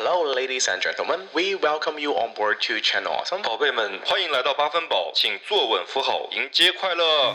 Hello, ladies and gentlemen. We welcome you on board to Channel Awesome. 宝贝们，欢迎来到八分饱，请坐稳扶好，迎接快乐。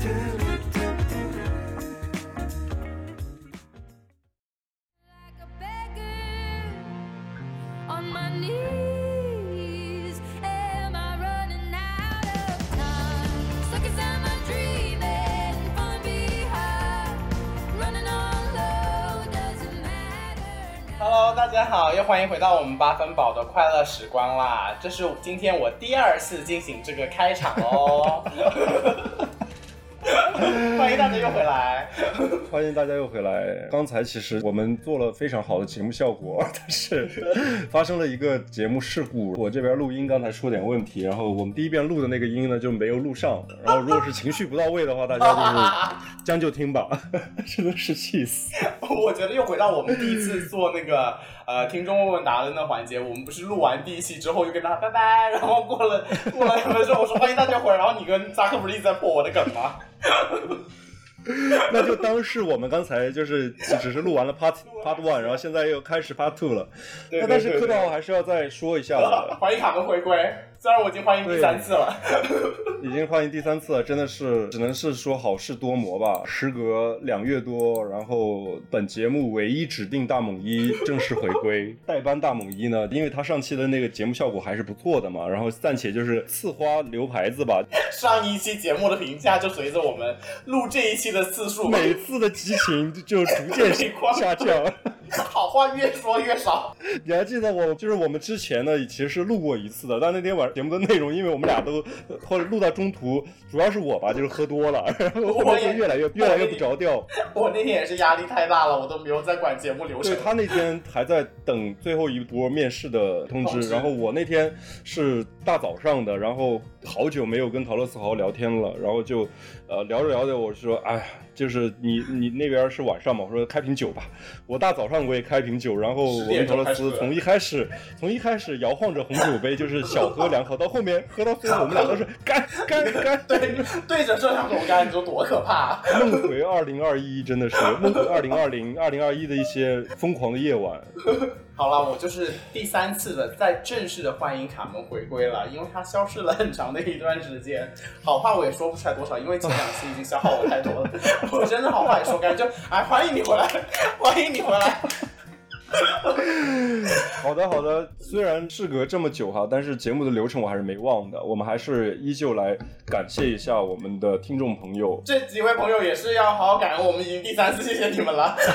Tell 欢迎回到我们八分饱的快乐时光啦！这是今天我第二次进行这个开场哦，欢迎大家又回来。欢迎大家又回来。刚才其实我们做了非常好的节目效果，但是发生了一个节目事故。我这边录音刚才出点问题，然后我们第一遍录的那个音呢就没有录上。然后如果是情绪不到位的话，大家就是 将就听吧。真的是气死！我觉得又回到我们第一次做那个呃听众问问答的那环节，我们不是录完第一期之后就跟大家拜拜，然后过了 过了两分钟，我说欢迎大家回来，然后你跟扎克不是一直在破我的梗吗？那就当是我们刚才就是只是录完了 part part one，然后现在又开始 part two 了。对那但是对对客套还是要再说一下的。欢迎卡门回归，虽然我已经欢迎第三次了。已经欢迎第三次了，真的是只能是说好事多磨吧。时隔两月多，然后本节目唯一指定大猛一正式回归。代班大猛一呢，因为他上期的那个节目效果还是不错的嘛，然后暂且就是刺花留牌子吧。上一期节目的评价就随着我们录这一期的次数，每次的激情就逐渐 下降。好话越说越少。你还记得我就是我们之前呢，其实是录过一次的，但那天晚上节目的内容，因为我们俩都或者录到中途，主要是我吧，就是喝多了，然后后面就越来越越来越不着调。我那天也是压力太大了，我都没有在管节目流程对。他那天还在等最后一波面试的通知，然后我那天是大早上的，然后好久没有跟陶乐斯好好聊天了，然后就呃聊着聊着，我说哎呀，就是你你那边是晚上嘛，我说开瓶酒吧，我大早上我也开瓶酒，然后我跟陶乐斯从一开始从一开始摇晃着红酒杯，就是小喝两口，到后面喝到最后我们俩都是干 干干，对对着这两种干，你说多可怕、啊！梦回二零二一，真的是梦回二零二零二零二一的一些疯狂的夜晚。好了，我就是第三次的在正式的欢迎卡门回归了，因为他消失了很长的一段时间。好话我也说不出来多少，因为前两期已经消耗我太多了。我真的好话也说干，就 哎欢迎你回来，欢迎你回来。好的，好的。虽然事隔这么久哈，但是节目的流程我还是没忘的。我们还是依旧来感谢一下我们的听众朋友。这几位朋友也是要好好感恩，我们已经第三次谢谢你们了。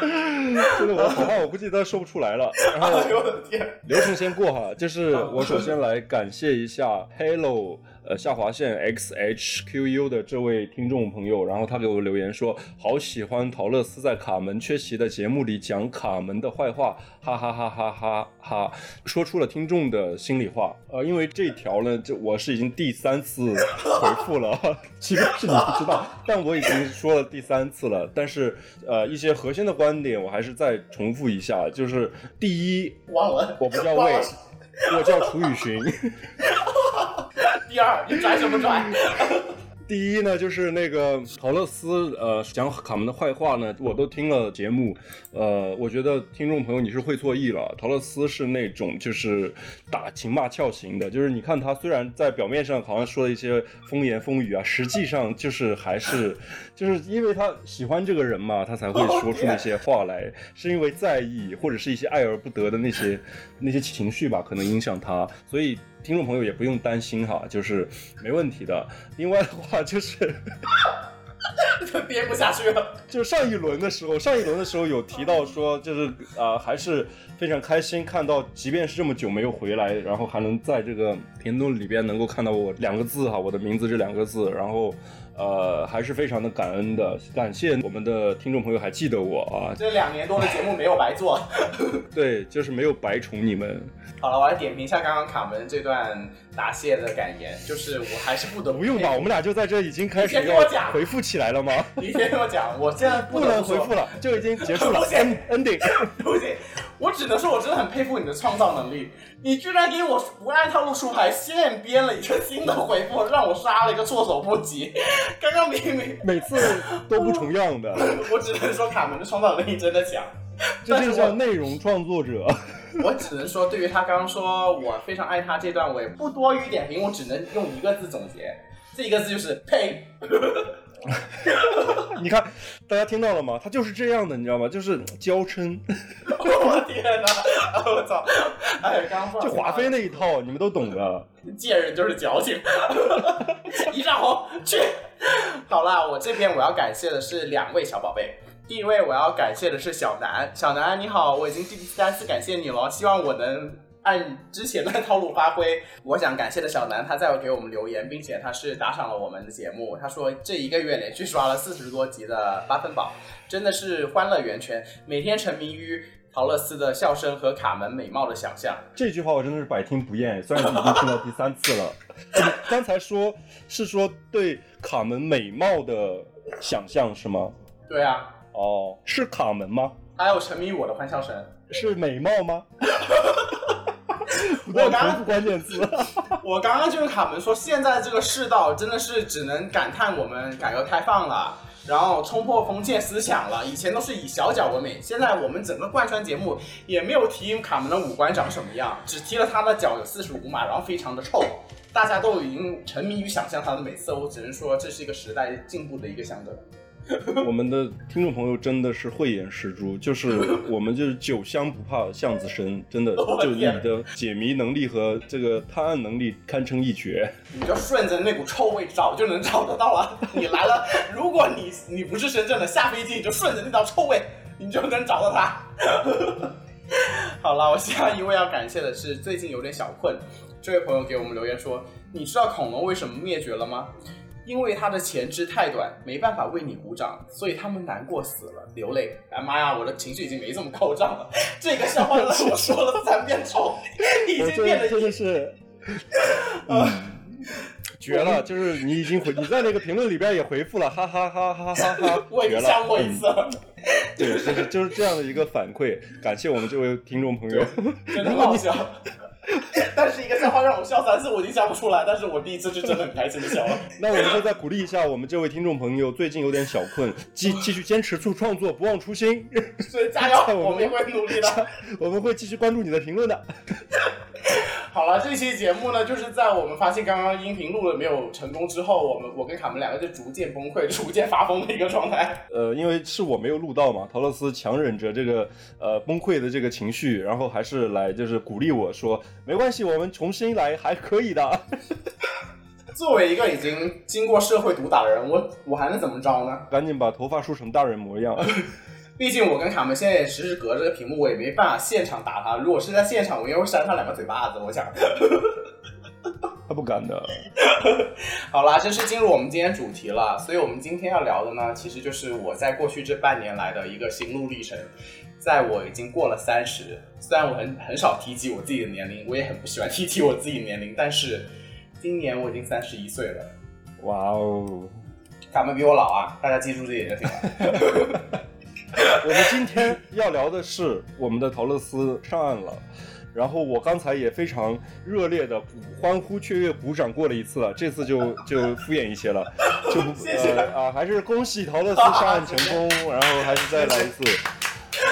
真的，我好话我估计都说不出来了。然后！流程先过哈，就是我首先来感谢一下 Hello 呃下划线 XHQU 的这位听众朋友，然后他给我留言说，好喜欢陶乐斯在卡门缺席的节目里讲卡门的坏话，哈哈哈哈哈哈，说出了听众的心里话。呃，因为这条呢，这我是已经第三次回复了，即便是你不知道，但我已经说了第三次了。但是呃，一些核心的观点我还是再重复一下，就是第一，忘了，我不叫魏我叫楚雨荨。第二，你拽什么拽？第一呢，就是那个陶乐斯，呃，讲卡门的坏话呢，我都听了节目，呃，我觉得听众朋友你是会错意了。陶乐斯是那种就是打情骂俏型的，就是你看他虽然在表面上好像说了一些风言风语啊，实际上就是还是 就是因为他喜欢这个人嘛，他才会说出那些话来，是因为在意或者是一些爱而不得的那些那些情绪吧，可能影响他，所以。听众朋友也不用担心哈，就是没问题的。另外的话就是，就憋不下去了。就上一轮的时候，上一轮的时候有提到说，就是啊、呃还是非常开心看到，即便是这么久没有回来，然后还能在这个评论里边能够看到我两个字哈，我的名字这两个字，然后呃还是非常的感恩的，感谢我们的听众朋友还记得我啊，这两年多的节目没有白做。对，就是没有白宠你们，好了，我来点评一下刚刚卡门这段答谢的感言，就是我还是不得不用吧，我们俩就在这已经开始要回复起来了吗？你先跟我讲，我现在不能回复了，就已经结束了。不行，ending。不行，我只能说，我真的很佩服你的创造能力。你居然给我不按套路出牌，现编了一个新的回复，让我杀了一个措手不及。刚刚明明，每次都不重样的，我只能说卡门的创造能力真的强。这就是叫内容创作者。我只能说，对于他刚刚说我非常爱他这段，我也不多余点评，我只能用一个字总结，这一个字就是呸。你看，大家听到了吗？他就是这样的，你知道吗？就是娇嗔，我天哪！我操！哎，刚刚就华妃那一套，你们都懂的。贱人就是矫情，一丈红去。好啦，我这边我要感谢的是两位小宝贝。第一位我要感谢的是小南，小南你好，我已经第三次感谢你了，希望我能按之前的套路发挥。我想感谢的小南，他在给我们留言，并且他是打赏了我们的节目。他说这一个月连续刷了四十多集的八分宝，真的是欢乐源泉，每天沉迷于陶乐斯的笑声和卡门美貌的想象。这句话我真的是百听不厌，虽然已经听到第三次了。刚才说是说对卡门美貌的想象是吗？对啊，哦，是卡门吗？还有沉迷于我的欢笑声。是美貌吗？不断重复关键词。我刚刚就跟卡门说，现在这个世道真的是只能感叹我们改革开放了，然后冲破封建思想了。以前都是以小脚为美，现在我们整个贯穿节目也没有提卡门的五官长什么样，只提了他的脚有四十五码，然后非常的臭。大家都已经沉迷于想象他的美色，我只能说这是一个时代进步的一个象征。我们的听众朋友真的是慧眼识珠，就是 我们就是酒香不怕巷子深，真的就你的解谜能力和这个探案能力堪称一绝。你就顺着那股臭味找就能找得到了。你来了，如果你你不是深圳的，下飞机你就顺着那道臭味，你就能找到他。好了，我下一位要感谢的是最近有点小困，这位朋友给我们留言说，你知道恐龙为什么灭绝了吗？因为他的前肢太短，没办法为你鼓掌，所以他们难过死了，流泪。哎妈呀，我的情绪已经没这么高涨了。这个笑话让我说了三遍臭，已经变得真真的是，嗯，绝了！就是你已经回你在那个评论里边也回复了，哈哈哈哈哈哈，我已绝了！经想过一嗯次了。对，就是就是这样的一个反馈，感谢我们这位听众朋友。真的好笑。但是一个笑话让我笑三次，我已经笑不出来。但是我第一次是真的很开心的笑了。那我们就再鼓励一下我们这位听众朋友，最近有点小困，继 继续坚持做创作，不忘初心。所以加油，我们也会努力的。我们会继续关注你的评论的。好了，这期节目呢，就是在我们发现刚刚音频录了没有成功之后，我们我跟卡门两个就逐渐崩溃、逐渐发疯的一个状态。呃，因为是我没有录到嘛，陶乐斯强忍着这个呃崩溃的这个情绪，然后还是来就是鼓励我说，没关系，我们重新来，还可以的。作为一个已经经过社会毒打的人，我我还能怎么着呢？赶紧把头发梳成大人模样。毕竟我跟卡门现在也时时隔着个屏幕，我也没办法现场打他。如果是在现场，我应该会扇他两个嘴巴子。我想。他不敢的。好啦，正式进入我们今天主题了。所以我们今天要聊的呢，其实就是我在过去这半年来的一个心路历程。在我已经过了三十，虽然我很很少提及我自己的年龄，我也很不喜欢提及我自己的年龄，但是今年我已经三十一岁了。哇哦！他们比我老啊，大家记住这一点就行了。我们今天要聊的是我们的陶乐斯上岸了。然后我刚才也非常热烈的欢呼雀跃鼓掌过了一次了，这次就就敷衍一些了，就不 谢谢呃啊，还是恭喜陶乐斯上岸成功，然后还是再来一次。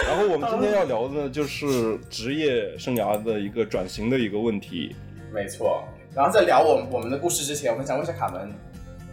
然后我们今天要聊的呢，就是职业生涯的一个转型的一个问题。没错。然后在聊我我们的故事之前，我们想问一下卡门，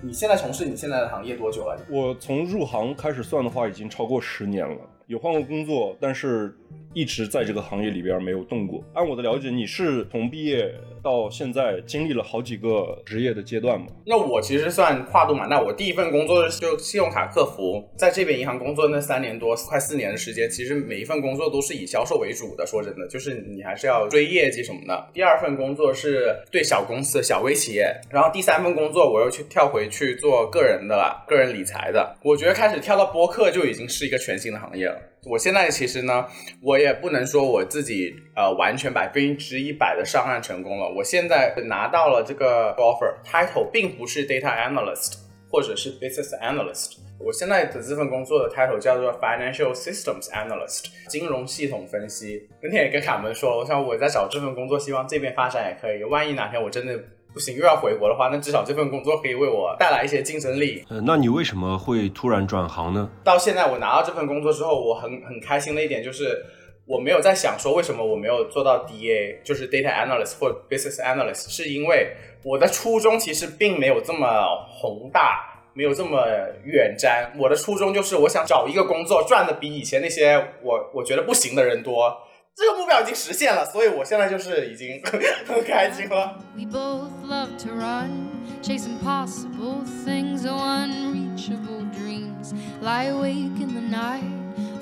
你现在从事你现在的行业多久了？我从入行开始算的话，已经超过十年了。有换过工作，但是一直在这个行业里边没有动过。按我的了解，你是从毕业到现在经历了好几个职业的阶段吗？那我其实算跨度蛮大，我第一份工作就信用卡客服，在这边银行工作那三年多，快四年的时间，其实每一份工作都是以销售为主的。说真的，就是你还是要追业绩什么的。第二份工作是对小公司、小微企业，然后第三份工作我又去跳回去做个人的了，个人理财的。我觉得开始跳到播客就已经是一个全新的行业了。我现在其实呢，我也不能说我自己呃完全百分之一百的上岸成功了。我现在拿到了这个 offer title，并不是 data analyst 或者是 business analyst。我现在的这份工作的 title 叫做 financial systems analyst，金融系统分析。那天也跟卡门说，我想我在找这份工作，希望这边发展也可以。万一哪天我真的不行又要回国的话，那至少这份工作可以为我带来一些竞争力。呃，那你为什么会突然转行呢？到现在我拿到这份工作之后，我很很开心的一点就是，我没有在想说为什么我没有做到 DA，就是 data analyst 或 business analyst，是因为我的初衷其实并没有这么宏大。没有这么远瞻，我的初衷就是我想找一个工作赚的比以前那些我我觉得不行的人多，这个目标已经实现了，所以我现在就是已经很开心了。We both love to run, chase impossible things, oh unreachable dreams. Lie awake in the night,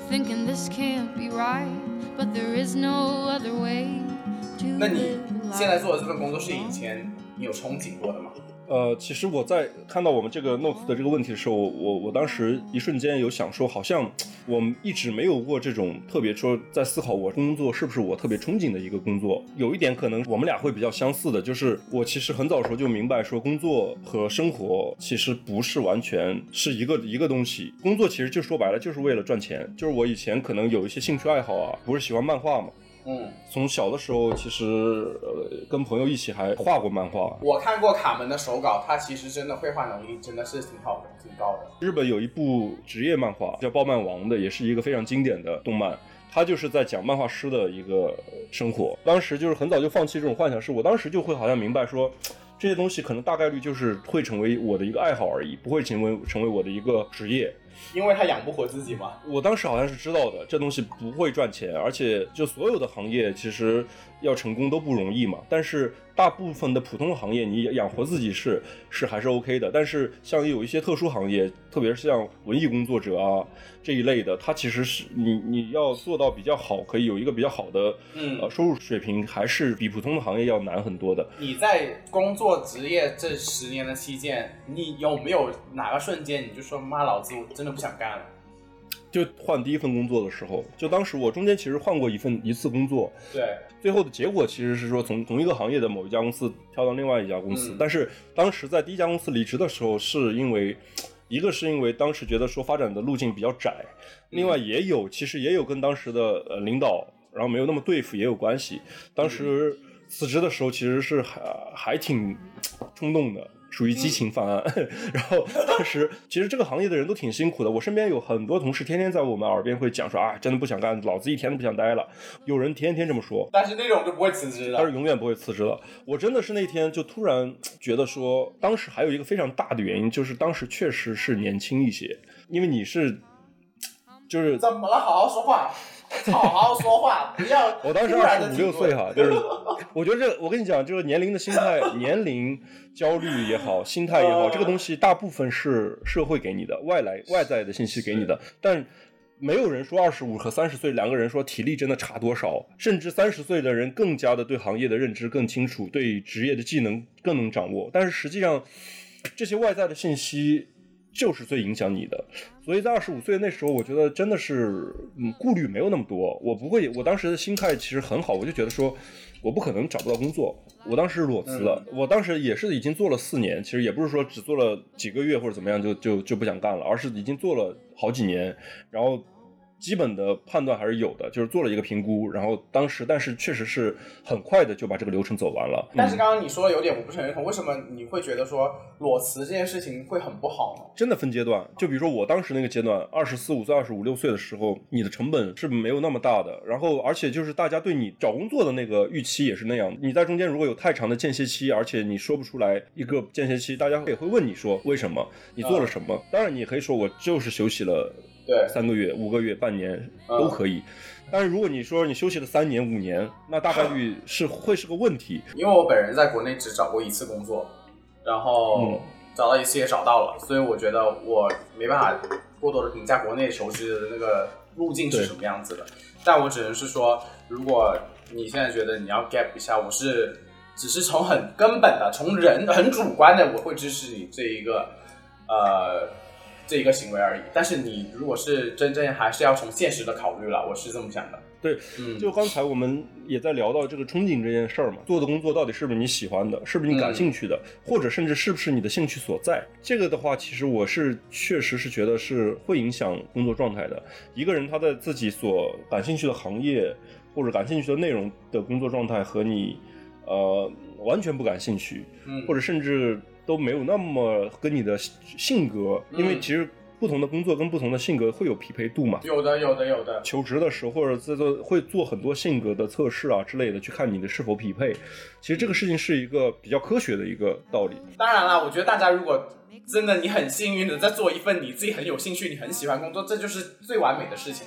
thinking this can't be right, but there is no other way to 那你 live 现在.做的这份工作是以前你有憧憬过的吗？呃，其实我在看到我们这个 note 的这个问题的时候，我我当时一瞬间有想说，好像我们一直没有过这种特别说在思考我工作是不是我特别憧憬的一个工作。有一点可能我们俩会比较相似的，就是我其实很早时候就明白说，工作和生活其实不是完全是一个一个东西。工作其实就说白了就是为了赚钱。就是我以前可能有一些兴趣爱好啊，不是喜欢漫画嘛，嗯，从小的时候其实呃跟朋友一起还画过漫画。我看过卡门的手稿，他其实真的绘画能力真的是挺好的，挺高的。日本有一部职业漫画叫《爆漫王》的，也是一个非常经典的动漫。他就是在讲漫画师的一个生活。当时就是很早就放弃这种幻想，是我当时就会好像明白说，这些东西可能大概率就是会成为我的一个爱好而已，不会成为成为我的一个职业。因为他养不活自己嘛。我当时好像是知道的，这东西不会赚钱，而且就所有的行业其实要成功都不容易嘛。但是大部分的普通行业，你养活自己是是还是 OK 的。但是像有一些特殊行业，特别是像文艺工作者啊这一类的，它其实是你你要做到比较好，可以有一个比较好的嗯呃收入水平，还是比普通的行业要难很多的。你在工作职业这十年的期间，你有没有哪个瞬间你就说妈，老子我真的不想干了？就换第一份工作的时候，就当时我中间其实换过一份一次工作，对，最后的结果其实是说从同一个行业的某一家公司跳到另外一家公司，嗯但是当时在第一家公司离职的时候，是因为一个是因为当时觉得说发展的路径比较窄，另外也有其实也有跟当时的呃领导然后没有那么对付也有关系。当时辞职的时候其实是还还挺冲动的。属于激情犯案，然后当时其实这个行业的人都挺辛苦的。我身边有很多同事天天在我们耳边会讲说啊，真的不想干，老子一天都不想待了。有人天天这么说，但是那种就不会辞职的。他是永远不会辞职的。我真的是那天就突然觉得说，当时还有一个非常大的原因，就是当时确实是年轻一些，因为你是，就是怎么了？好好说话，好好说话，不要我当时二十五六岁哈，就是我觉得这我跟你讲，就是年龄的心态、年龄焦虑也好，心态也好，呃这个东西大部分是社会给你的，外来外在的信息给你的，但。没有人说二十五和三十岁两个人说体力真的差多少，甚至三十岁的人更加的对行业的认知更清楚，对职业的技能更能掌握。但是实际上，这些外在的信息就是最影响你的。所以在二十五岁那时候，我觉得真的是，嗯，顾虑没有那么多。我不会，我当时的心态其实很好，我就觉得说，我不可能找不到工作。我当时裸辞了，我当时也是已经做了四年，其实也不是说只做了几个月或者怎么样就就就不想干了，而是已经做了好几年，然后。基本的判断还是有的，就是做了一个评估，然后当时，但是确实是很快的就把这个流程走完了。但是刚刚你说的有点我不是很认同，为什么你会觉得说裸辞这件事情会很不好呢？真的分阶段，就比如说我当时那个阶段，二十四五岁、二十五六岁的时候，你的成本是没有那么大的，然后而且就是大家对你找工作的那个预期也是那样，你在中间如果有太长的间歇期，而且你说不出来一个间歇期，大家也会问你说为什么，你做了什么？当然你也可以说我就是休息了。对三个月、五个月、半年嗯都可以。但是如果你说你休息了三年、五年，那大概率是会是个问题。因为我本人在国内只找过一次工作，然后嗯找到一次也找到了，所以我觉得我没办法过多的评价国内求职的那个路径是什么样子的。但我只能是说，如果你现在觉得你要 gap 一下，我是只是从很根本的、从人很主观的，我会支持你这一个呃这一个行为而已。但是你如果是真正还是要从现实的考虑了，我是这么想的。对，嗯，就刚才我们也在聊到这个憧憬这件事儿嘛，做的工作到底是不是你喜欢的，是不是你感兴趣的，或者甚至是不是你的兴趣所在？这个的话，其实我是确实是觉得是会影响工作状态的。一个人他在自己所感兴趣的行业或者感兴趣的内容的工作状态和你呃完全不感兴趣，嗯或者甚至都没有那么跟你的性格，因为嗯其实不同的工作跟不同的性格会有匹配度嘛。有的，有的，有的。求职的时候，或者在做会做很多性格的测试啊之类的，去看你的是否匹配。其实这个事情是一个比较科学的一个道理。当然啦，我觉得大家如果真的你很幸运的在做一份你自己很有兴趣、你很喜欢工作，这就是最完美的事情。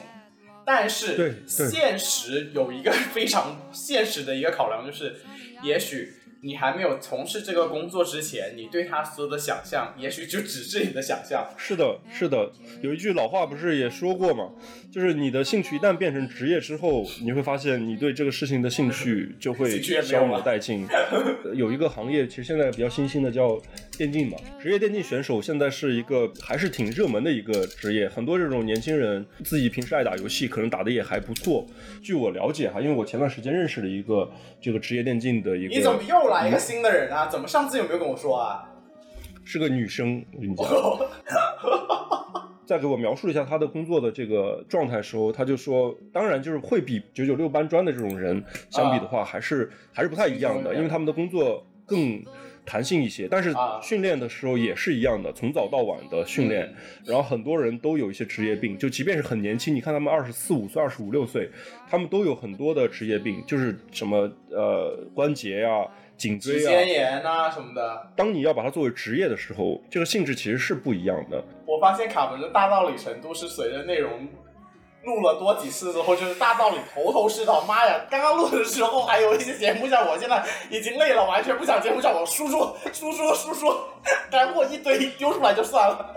但是现实有一个 非常现实的一个考量，就是也许你还没有从事这个工作之前，你对他所有的想象，也许就只是你的想象。是的，是的，有一句老话不是也说过吗？就是你的兴趣一旦变成职业之后，你会发现你对这个事情的兴趣就会消磨殆尽。有一个行业其实现在比较新兴的叫电竞嘛，职业电竞选手现在是一个还是挺热门的一个职业，很多这种年轻人自己平时爱打游戏，可能打的也还不错。据我了解哈，因为我前段时间认识了一个这个职业电竞的一个，你怎么又来一个新的人啊？怎么上次有没有跟我说啊？是个女生，我跟你讲。在给我描述一下他的工作的这个状态时候，他就说，当然就是会比九九六搬砖的这种人相比的话，还是还是不太一样的，因为他们的工作更弹性一些，但是啊训练的时候也是一样的，从早到晚的训练。然后很多人都有一些职业病，就即便是很年轻，你看他们二十四五岁、二十五六岁，他们都有很多的职业病，就是什么呃关节呀、颈椎啊。腱炎啊什么的。当你要把它作为职业的时候，这个性质其实是不一样的。我发现卡门的大道理程度是随着内容录了多几次之后，就是大道理头头是道。妈呀，刚刚录的时候还有一些节目效果现在已经累了，完全不想节目效果输出输出输出，干货 一堆丢出来就算了。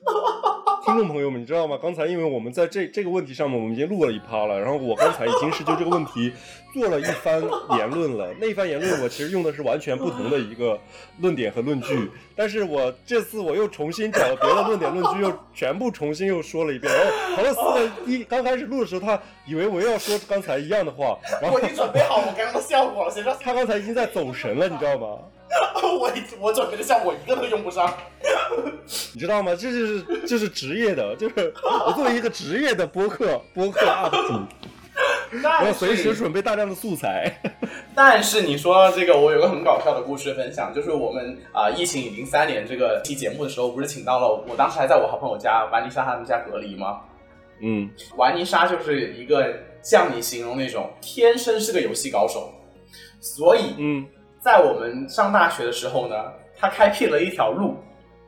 听众朋友们，你知道吗？刚才因为我们在这这个问题上面，我们已经录了一趴了，然后我刚才已经是就这个问题做了一番言论了。那一番言论我其实用的是完全不同的一个论点和论据，但是我这次我又重新找了别的论点论据，又全部重新又说了一遍。然后陶乐斯呢，一刚开始录的时候，他以为我又要说刚才一样的话，然后我已经准备好我刚刚的效果了，谁知道他刚才已经在走神了，你知道吗？我我准备的像我一个都用不上。你知道吗？这就是这是职业的，就是我作为一个职业的播客播客 UP 主。我要随时准备大量的素材。但是你说到这个，我有个很搞笑的故事分享，就是我们啊、疫情已经三年这个期节目的时候，不是请到了我当时还在我好朋友家玩泥莎他们家隔离吗？嗯玩泥沙就是一个像你形容那种天生是个游戏高手，所以嗯在我们上大学的时候呢，他开辟了一条路，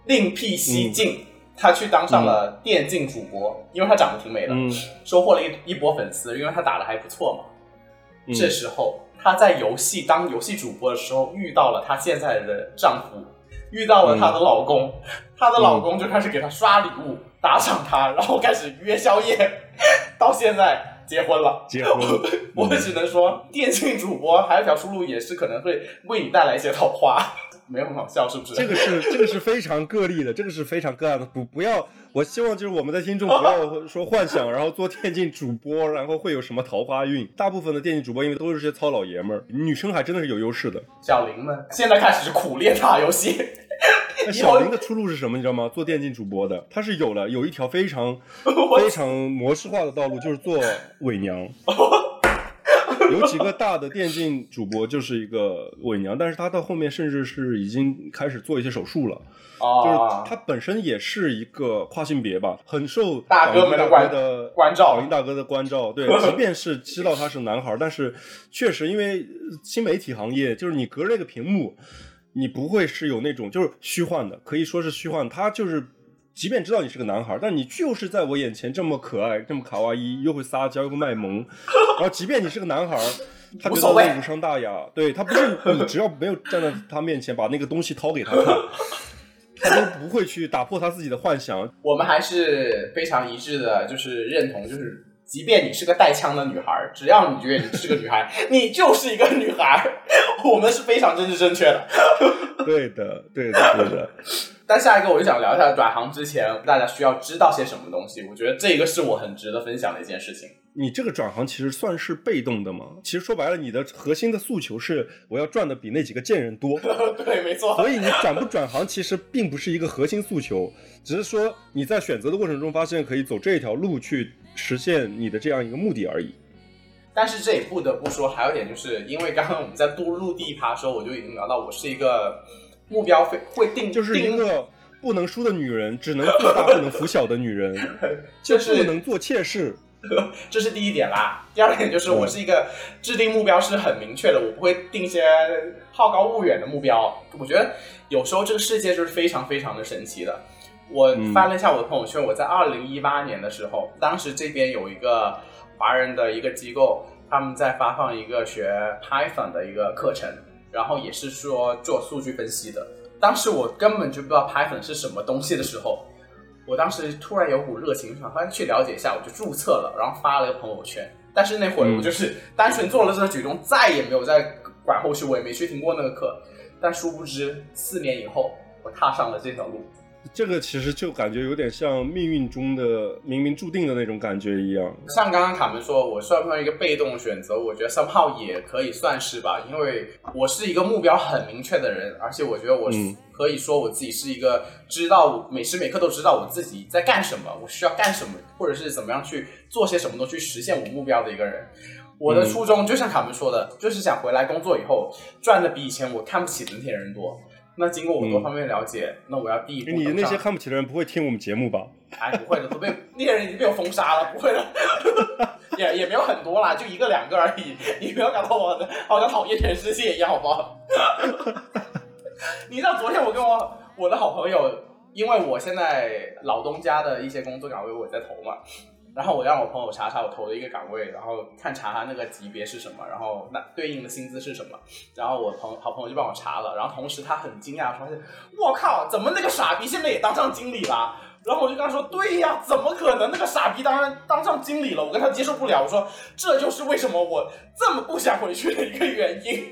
另辟蹊径，他去当上了电竞主播，因为他长得挺美的，嗯。收获了一一波粉丝，因为他打的还不错嘛。嗯。这时候他在游戏当游戏主播的时候，遇到了她现在的丈夫，遇到了她的老公，她的老公就开始给她刷礼物，打赏她，然后开始约宵夜，到现在结婚了。结婚了 我只能说，电竞主播还有一条出路，也是可能会为你带来一些桃花，没有很好笑，是不是？这个是这个是非常个例的，这个是非常个案的，不不要，我希望就是我们的听众不要说幻想，然后做电竞主播，然后会有什么桃花运。大部分的电竞主播因为都是些糙老爷们儿，女生还真的是有优势的。小林们现在开始苦练打游戏，那小林的出路是什么？你知道吗？做电竞主播的，他是有了有一条非常 非常模式化的道路，就是做伪娘。有几个大的电竞主播就是一个伪娘，但是他到后面甚至是已经开始做一些手术了。就是啊，他本身也是一个跨性别吧，很受大哥们的关照导音大哥的关照。对，即便是知道他是男孩，但是确实因为呃新媒体行业，就是你隔着一个屏幕，你不会是有那种就是虚幻的，可以说是虚幻。他就是即便知道你是个男孩，但你就是在我眼前这么可爱，这么卡哇伊，又会撒娇又会卖萌，然后即便你是个男孩，他觉得无伤大雅，对他不是你只要没有站在他面前把那个东西掏给他看，他都不会去打破他自己的幻想。我们还是非常一致的，就是认同，就是即便你是个带枪的女孩，只要你觉得你是个女孩，你就是一个女孩。我们是非常政治正确的。对的，对的，对的。但下一个我就想聊一下转行之前大家需要知道些什么东西。我觉得这个是我很值得分享的一件事情。你这个转行其实算是被动的吗？其实说白了，你的核心的诉求是我要赚的比那几个贱人多。对，没错。所以你转不转行，其实并不是一个核心诉求，只是说你在选择的过程中发现可以走这条路去实现你的这样一个目的而已。但是这也不得不说，还有一点就是因为刚刚我们在录录第一趴的时候，我就已经聊到我是一个目标会会定，就是一个不能输的女人，只能做大不能服小的女人，就就是不能做妾室。这是第一点啦。第二点就是我是一个制定目标是很明确的，我不会定一些好高骛远的目标。我觉得有时候这个世界就是非常非常的神奇的。我翻了一下我的朋友圈，我在二零一八年的时候，当时这边有一个华人的一个机构，他们在发放一个学 Python 的一个课程，然后也是说做数据分析的。当时我根本就不知道 Python 是什么东西的时候，我当时突然有股热情，想翻去了解一下，我就注册了，然后发了一个朋友圈。但是那会儿我就是单纯做了这个举动，再也没有再管后续，我也没去听过那个课。但殊不知，四年以后，我踏上了这条路。这个其实就感觉有点像命运中的冥冥注定的那种感觉一样。像刚刚卡门说，我算不算一个被动选择？我觉得 somehow 也可以算是吧，因为我是一个目标很明确的人，而且我觉得我可以说我自己是一个知道每时每刻都知道我自己在干什么，我需要干什么，或者是怎么样去做些什么东西去实现我目标的一个人。我的初衷就像卡门说的，就是想回来工作以后赚的比以前我看不起的那些人多。那经过我多方面了解，那我要第一步你那些看不起的人不会听我们节目吧？哎，不会的，都被 那些人已经被我封杀了，不会的，也也没有很多啦，就一个两个而已。你不要搞得我的好像讨厌全世界一样，好不好？你知道昨天我跟我我的好朋友，因为我现在老东家的一些工作岗位我在投嘛，然后我让我朋友查查我投的一个岗位，然后看查他那个级别是什么，然后那对应的薪资是什么，然后我朋好朋友就帮我查了，然后同时他很惊讶地发现，我靠，怎么那个傻逼现在也当上经理了？然后我就跟他说：“对呀，怎么可能？那个傻逼当然当上经理了，我跟他接受不了。我说这就是为什么我这么不想回去的一个原因。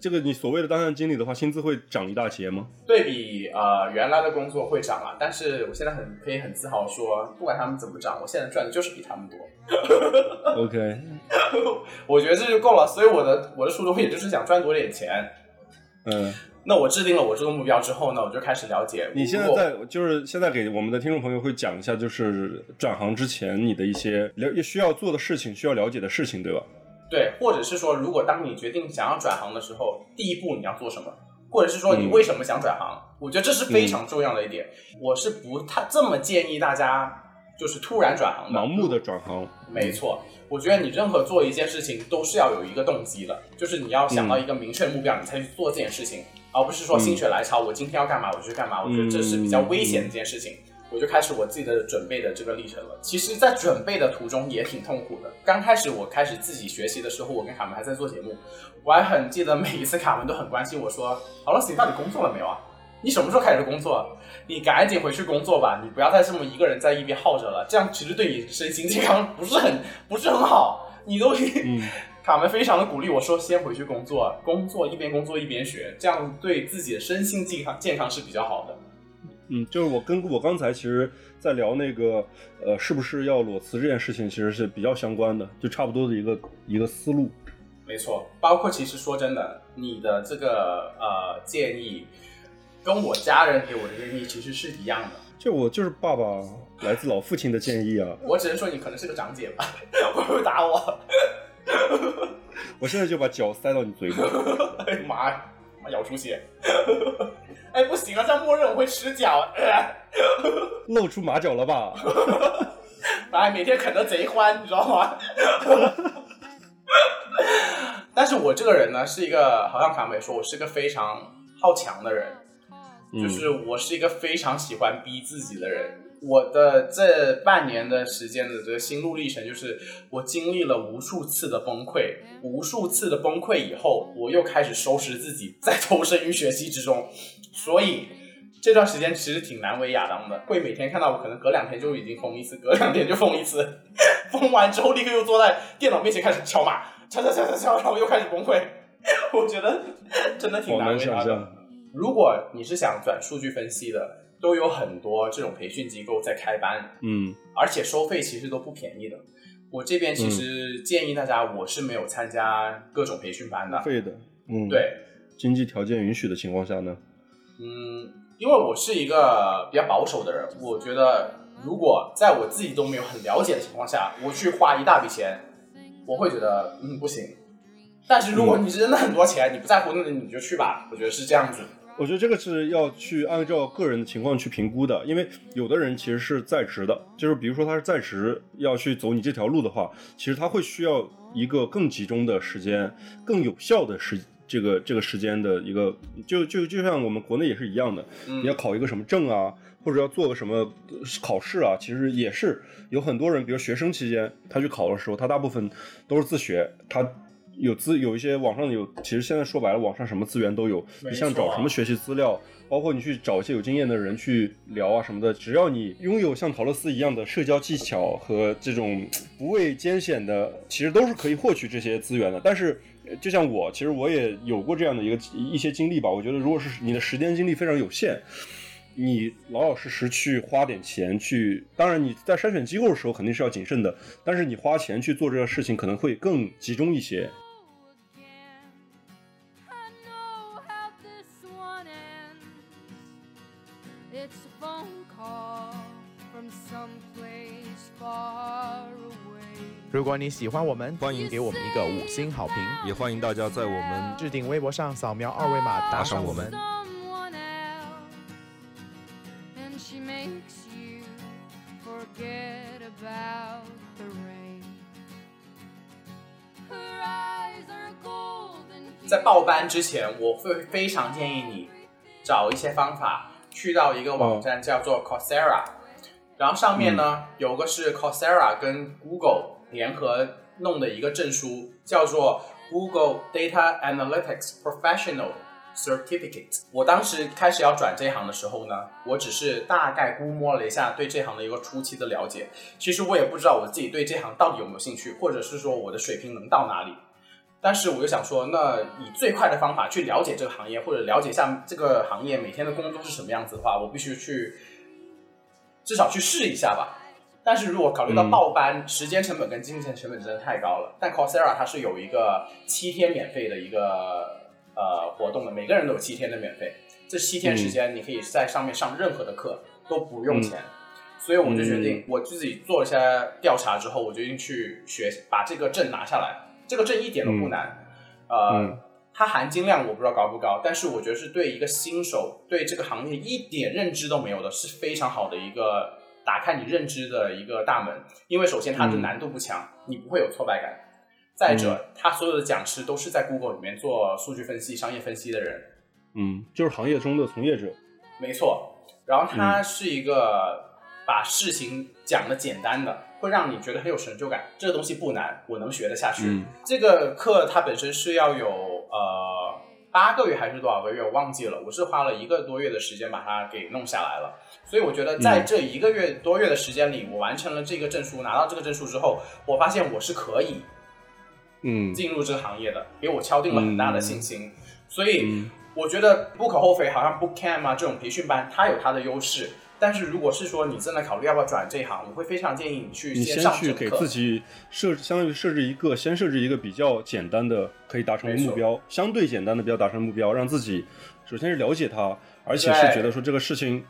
这个你所谓的当上经理的话，薪资会涨一大截吗？对比呃原来的工作会涨啊，但是我现在很可以很自豪说，不管他们怎么涨，我现在赚的就是比他们多。OK，我觉得这就够了。所以我的我的初衷也就是想赚多点钱。嗯，那我制定了我这个目标之后呢，我就开始了解。你现在在就是现在给我们的听众朋友会讲一下，就是转行之前你的一些了需要做的事情，需要了解的事情，对吧？对，或者是说，如果当你决定想要转行的时候，第一步你要做什么？或者是说你为什么想转行？我觉得这是非常重要的一点。我是不太这么建议大家就是突然转行的，盲目的转行，没错，我觉得你任何做一件事情都是要有一个动机的，就是你要想到一个明确的目标，你才去做这件事情，而不是说心血来潮，我今天要干嘛我就去干嘛。我觉得这是比较危险的一件事情。我就开始我自己的准备的这个历程了。其实，在准备的途中也挺痛苦的。刚开始我开始自己学习的时候，我跟卡门还在做节目，我还很记得每一次卡门都很关心我说：“好了，你到底工作了没有啊？你什么时候开始工作？你赶紧回去工作吧，你不要再这么一个人在一边耗着了，这样其实对你身心健康不是很不是很好。你都已经、嗯 卡门非常的鼓励我说，先回去工作，工作一边工作一边学，这样对自己的身心健康健康是比较好的。嗯，就是我跟我刚才其实，在聊那个呃，是不是要裸辞这件事情，其实是比较相关的，就差不多的一个一个思路。没错，包括其实说真的，你的这个呃建议，跟我家人给我的建议其实是一样的。就我就是爸爸来自老父亲的建议啊，我只能说你可能是个长姐吧，会不会打我？我现在就把脚塞到你嘴里。哎呀妈呀，妈咬出血！哎，不行啊，这样默认我会吃脚。呃露出马脚了吧？哎，每天啃得贼欢，你知道吗？但是我这个人呢，是一个，好像卡美说，我是一个非常好强的人。嗯就是我是一个非常喜欢逼自己的人。我的这半年的时间的这个心路历程，就是我经历了无数次的崩溃，无数次的崩溃以后，我又开始收拾自己，再投身于学习之中。所以这段时间其实挺难为亚当的，会每天看到我可能隔两天就已经疯一次，隔两天就疯一次，疯完之后立刻又坐在电脑面前开始敲码，敲敲敲敲敲，然后又开始崩溃。我觉得真的挺难难为他的。如果你是想转数据分析的，都有很多这种培训机构在开班，嗯而且收费其实都不便宜的。我这边其实建议大家，我是没有参加各种培训班的。费的，嗯，，对，经济条件允许的情况下呢，嗯，因为我是一个比较保守的人，我觉得如果在我自己都没有很了解的情况下，我去花一大笔钱，我会觉得嗯不行。但是如果你是真的很多钱，你不在乎，那你就去吧。我觉得是这样子。我觉得这个是要去按照个人的情况去评估的，因为有的人其实是在职的，就是比如说他是在职要去走你这条路的话，其实他会需要一个更集中的时间、更有效的时这个这个时间的一个，就就就像我们国内也是一样的，嗯你要考一个什么证啊，或者要做个什么呃考试啊，其实也是有很多人，比如学生期间他去考的时候，他大部分都是自学，他。有资有一些网上有，其实现在说白了，网上什么资源都有。你想找什么学习资料，包括你去找一些有经验的人去聊啊什么的，只要你拥有像陶乐斯一样的社交技巧和这种不畏艰险的，其实都是可以获取这些资源的。但是，呃就像我，其实我也有过这样的一个一些经历吧。我觉得，如果是你的时间精力非常有限，你老老实实去花点钱去，当然你在筛选机构的时候肯定是要谨慎的，但是你花钱去做这个事情可能会更集中一些。如果你喜欢我们，欢迎给我们一个五星好评，也欢迎大家在我们置顶微博上扫描二维码打赏我们。在报班之前，我会非常建议你找一些方法，去到一个网站叫做 Coursera，然后上面呢，有个是 Coursera 跟 Google。联合弄的一个证书，叫做 Google Data Analytics Professional Certificate。我当时开始要转这行的时候呢，我只是大概估摸了一下对这行的一个初期的了解，其实我也不知道我自己对这行到底有没有兴趣，或者是说我的水平能到哪里。但是我就想说，那以最快的方法去了解这个行业，或者了解一下这个行业每天的工作是什么样子的话，我必须去至少去试一下吧。但是如果考虑到嗯报班，时间成本跟金钱成本真的太高了。但 Coursera 它是有一个七天免费的一个呃活动的，每个人都有七天的免费。这七天时间，你可以在上面上任何的课，都不用钱。所以我就决定，我自己做了一些调查之后，我决定去学，把这个证拿下来。这个证一点都不难，呃，嗯它含金量我不知道高不高，但是我觉得是对一个新手对这个行业一点认知都没有的，是非常好的一个打开你认知的一个大门。因为首先它的嗯难度不强，你不会有挫败感。再者，他所有的讲师都是在 Google 里面做数据分析、商业分析的人，嗯，就是行业中的从业者。没错。然后嗯他是一个把事情讲的简单的，会让你觉得很有成就感。这个东西不难，我能学得下去。嗯这个课它本身是要有呃八个月还是多少个月，我忘记了。我是花了一个多月的时间把它给弄下来了。所以我觉得在嗯这一个月多月的时间里，我完成了这个证书，拿到这个证书之后，我发现我是可以嗯进入这个行业的，给我敲定了很大的信心。所以嗯我觉得不可厚非，好像 Bootcamp 啊这种培训班，它有它的优势。但是如果是说你正在考虑要不要转这一行，我会非常建议你去你先上去给自。己设，相当于设置一个，先设置一个比较简单的可以达成的目标，相对简单的比较达成的目标，让自己首先是了解它，而且是觉得说这个事情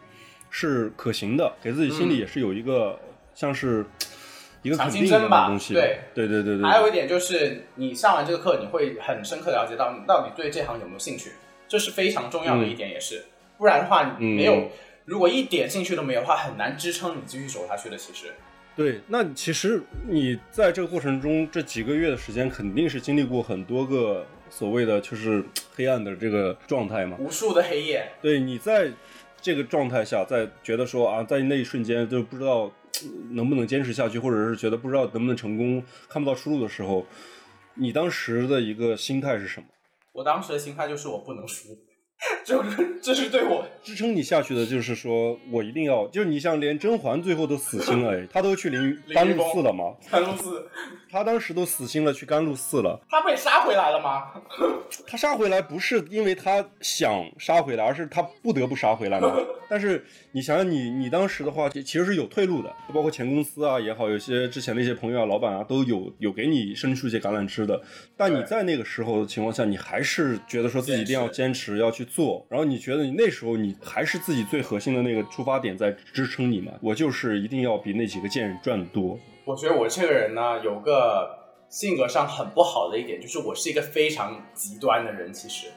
是可行的，给自己心里也是有一个、像是一个肯强定的吧东西。对对对对对。还有一点就是，你上完这个课，你会很深刻了解到你到底对这行有没有兴趣，这是非常重要的一点，也是。不然的话，你没有，嗯如果一点兴趣都没有的话，很难支撑你继续走下去的。其实，对，那其实你在这个过程中，这几个月的时间肯定是经历过很多个所谓的就是黑暗的这个状态嘛。无数的黑夜，对，你在这个状态下，在觉得说啊，在那一瞬间就不知道呃能不能坚持下去，或者是觉得不知道能不能成功，看不到出路的时候，你当时的一个心态是什么？我当时的心态就是我不能输，就是这是对我支撑你下去的就是说我一定要，就是你像连甄嬛最后都死心了，哎，她都去灵 丹露寺了吗？丹露寺，她当时都死心了，去甘露寺了。他被杀回来了吗？他杀回来不是因为他想杀回来，而是他不得不杀回来嘛。但是你想想你，你当时的话，其实是有退路的，包括前公司啊也好，有些之前的一些朋友啊、老板啊，都有有给你伸出一些橄榄枝的。但你在那个时候的情况下，你还是觉得说自己一定要坚持要去做，然后你觉得你那时候你还是自己最核心的那个出发点在支撑你嘛？我就是一定要比那几个贱人赚的多。我觉得我这个人呢，有个性格上很不好的一点，就是我是一个非常极端的人。其实，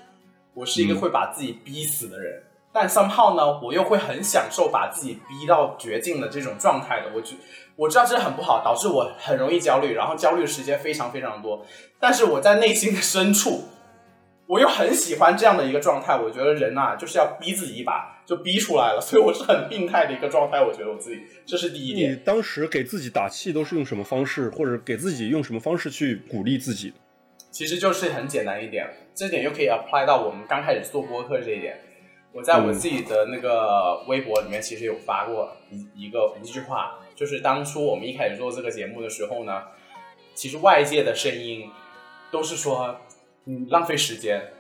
我是一个嗯会把自己逼死的人，但 somehow 呢，我又会很享受把自己逼到绝境的这种状态的。我觉我知道这很不好，导致我很容易焦虑，然后焦虑的时间非常非常多。但是我在内心的深处，我又很喜欢这样的一个状态。我觉得人呐、就是要逼自己一把，就逼出来了。所以我是很病态的一个状态。我觉得我自己，这是第一点你。当时给自己打气都是用什么方式，或者给自己用什么方式去鼓励自己？其实就是很简单一点，这点又可以 apply 到我们刚开始做播客这一点。我在我自己的那个微博里面，其实有发过一一个一句话，就是当初我们一开始做这个节目的时候呢，其实外界的声音都是说你浪费时间，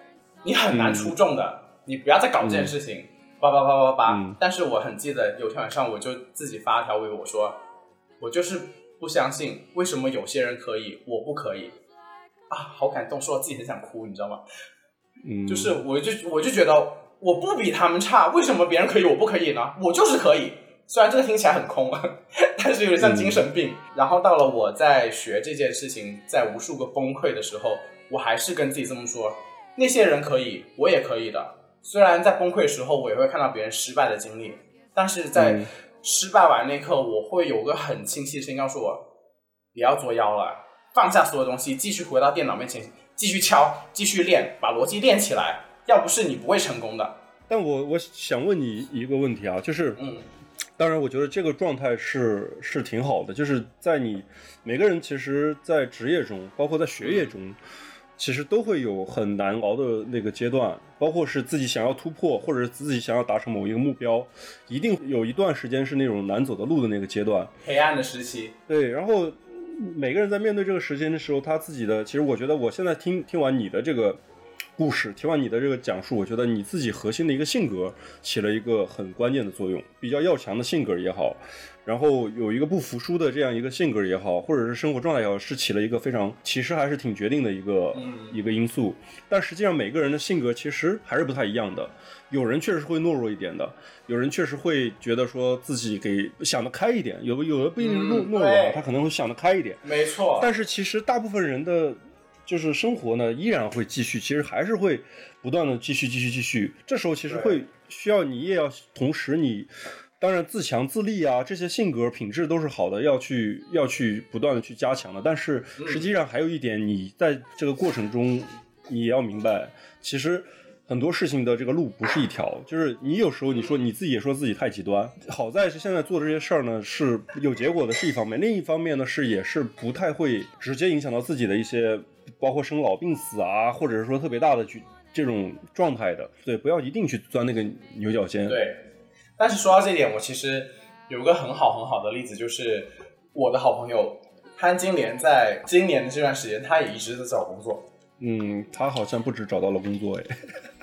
你很难出众的，你不要再搞这件事情，叭叭叭叭叭。嗯但是我很记得有天晚上，我就自己发了条微博说，我就是不相信为什么有些人可以，我不可以。啊，好感动，说我自己很想哭，你知道吗？嗯，就是我就我就觉得我不比他们差，为什么别人可以我不可以呢？我就是可以。虽然这个听起来很空，但是有点像精神病。然后到了我在学这件事情，在无数个崩溃的时候，我还是跟自己这么说：那些人可以，我也可以的。虽然在崩溃的时候，我也会看到别人失败的经历，但是在嗯失败完那一刻，我会有个很清晰的声音告诉我：不要作妖了，放下所有东西，继续回到电脑面前，继续敲，继续练，把逻辑练起来。要不是你不会成功的。但我我想问你一个问题啊，就是，嗯，当然，我觉得这个状态是是挺好的，就是在你每个人其实，在职业中，包括在学业中，其实都会有很难熬的那个阶段，包括是自己想要突破，或者是自己想要达成某一个目标，一定有一段时间是那种难走的路的那个阶段。黑暗的时期，对，然后每个人在面对这个时间的时候，他自己的，其实我觉得我现在听听完你的这个故事，听完你的这个讲述，我觉得你自己核心的一个性格起了一个很关键的作用，比较要强的性格也好，然后有一个不服输的这样一个性格也好，或者是生活状态也好，是起了一个非常其实还是挺决定的一个、嗯一个因素。但实际上每个人的性格其实还是不太一样的，有人确实会懦弱一点的，有人确实会觉得说自己给想得开一点，有有的不一定是懦嗯懦弱他可能会想得开一点。没错。但是其实大部分人的就是生活呢，依然会继续，其实还是会不断的继续、继续、继续。这时候其实会需要你也要同时你。当然，自强自立啊，这些性格品质都是好的，要去要去不断的去加强的。但是实际上还有一点，你在这个过程中，你也要明白，其实很多事情的这个路不是一条，就是你有时候你说你自己也说自己太极端，好在是现在做的这些事儿呢是有结果的是一方面，另一方面呢是也是不太会直接影响到自己的一些，包括生老病死啊，或者是说特别大的去这种状态的，对，不要一定去钻那个牛角尖。对，但是说到这一点，我其实有个很好很好的例子，就是我的好朋友潘金莲，在今年的这段时间，她也一直在找工作，嗯，他好像不止找到了工作，哎，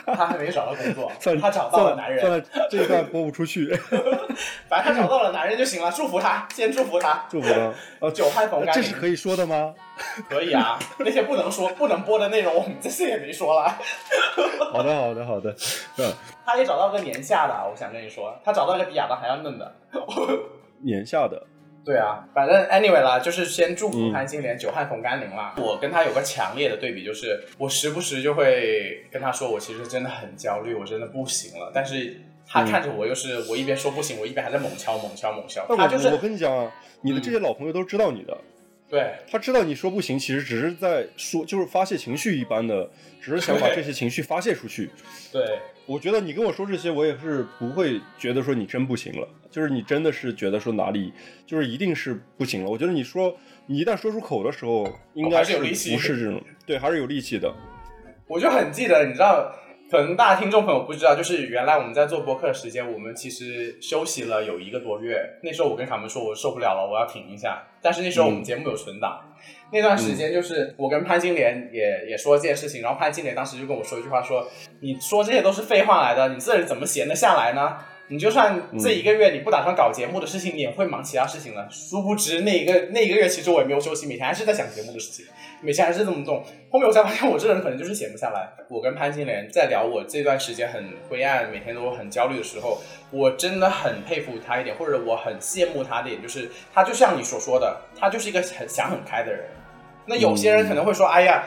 她还没找到工作算，她找到了男人，这一段播不出去，反正她找到了男人就行了，祝福他，先祝福他。祝福他。呃，久旱逢甘霖这是可以说的吗？可以啊，那些不能说、不能播的内容，我们这次也没说了。好的，好的，好的。嗯，她也找到个年下的，我想跟你说，他找到一个比亚当还要嫩的。年下的，对啊，反正 anyway 啦，就是先祝福嗯潘金莲久旱逢甘霖啦。我跟她有个强烈的对比，就是我时不时就会跟她说，我其实真的很焦虑，我真的不行了。但是她看着我，又是我一边说不行，我一边还在猛敲猛敲猛敲。但我她就是我跟你讲啊，你的这些老朋友都知道你的，对，他知道你说不行，其实只是在说，就是发泄情绪一般的，只是想把这些情绪发泄出去。对，我觉得你跟我说这些，我也是不会觉得说你真不行了，就是你真的是觉得说哪里就是一定是不行了。我觉得你说你一旦说出口的时候，应该是不是这种，对，还是有力气的。我就很记得，你知道，可能大家听众朋友不知道，就是原来我们在做播客的时间，我们其实休息了有一个多月。那时候我跟卡门说，我受不了了，我要停一下。但是那时候我们节目有存档，那段时间就是我跟潘金莲也也说这件事情，然后潘金莲当时就跟我说一句话说，你说这些都是废话来的，你这人怎么闲得下来呢？你就算这一个月你不打算搞节目的事情，你也会忙其他事情了。殊不知那一个那一个月，其实我也没有休息，每天还是在想节目的事情，每天还是这么动。后面我才发现，我这人可能就是闲不下来。我跟潘金莲在聊我这段时间很灰暗，每天都很焦虑的时候，我真的很佩服他一点，或者我很羡慕他的一点，就是他就像你所说的，他就是一个很想很开的人。那有些人可能会说，哎呀，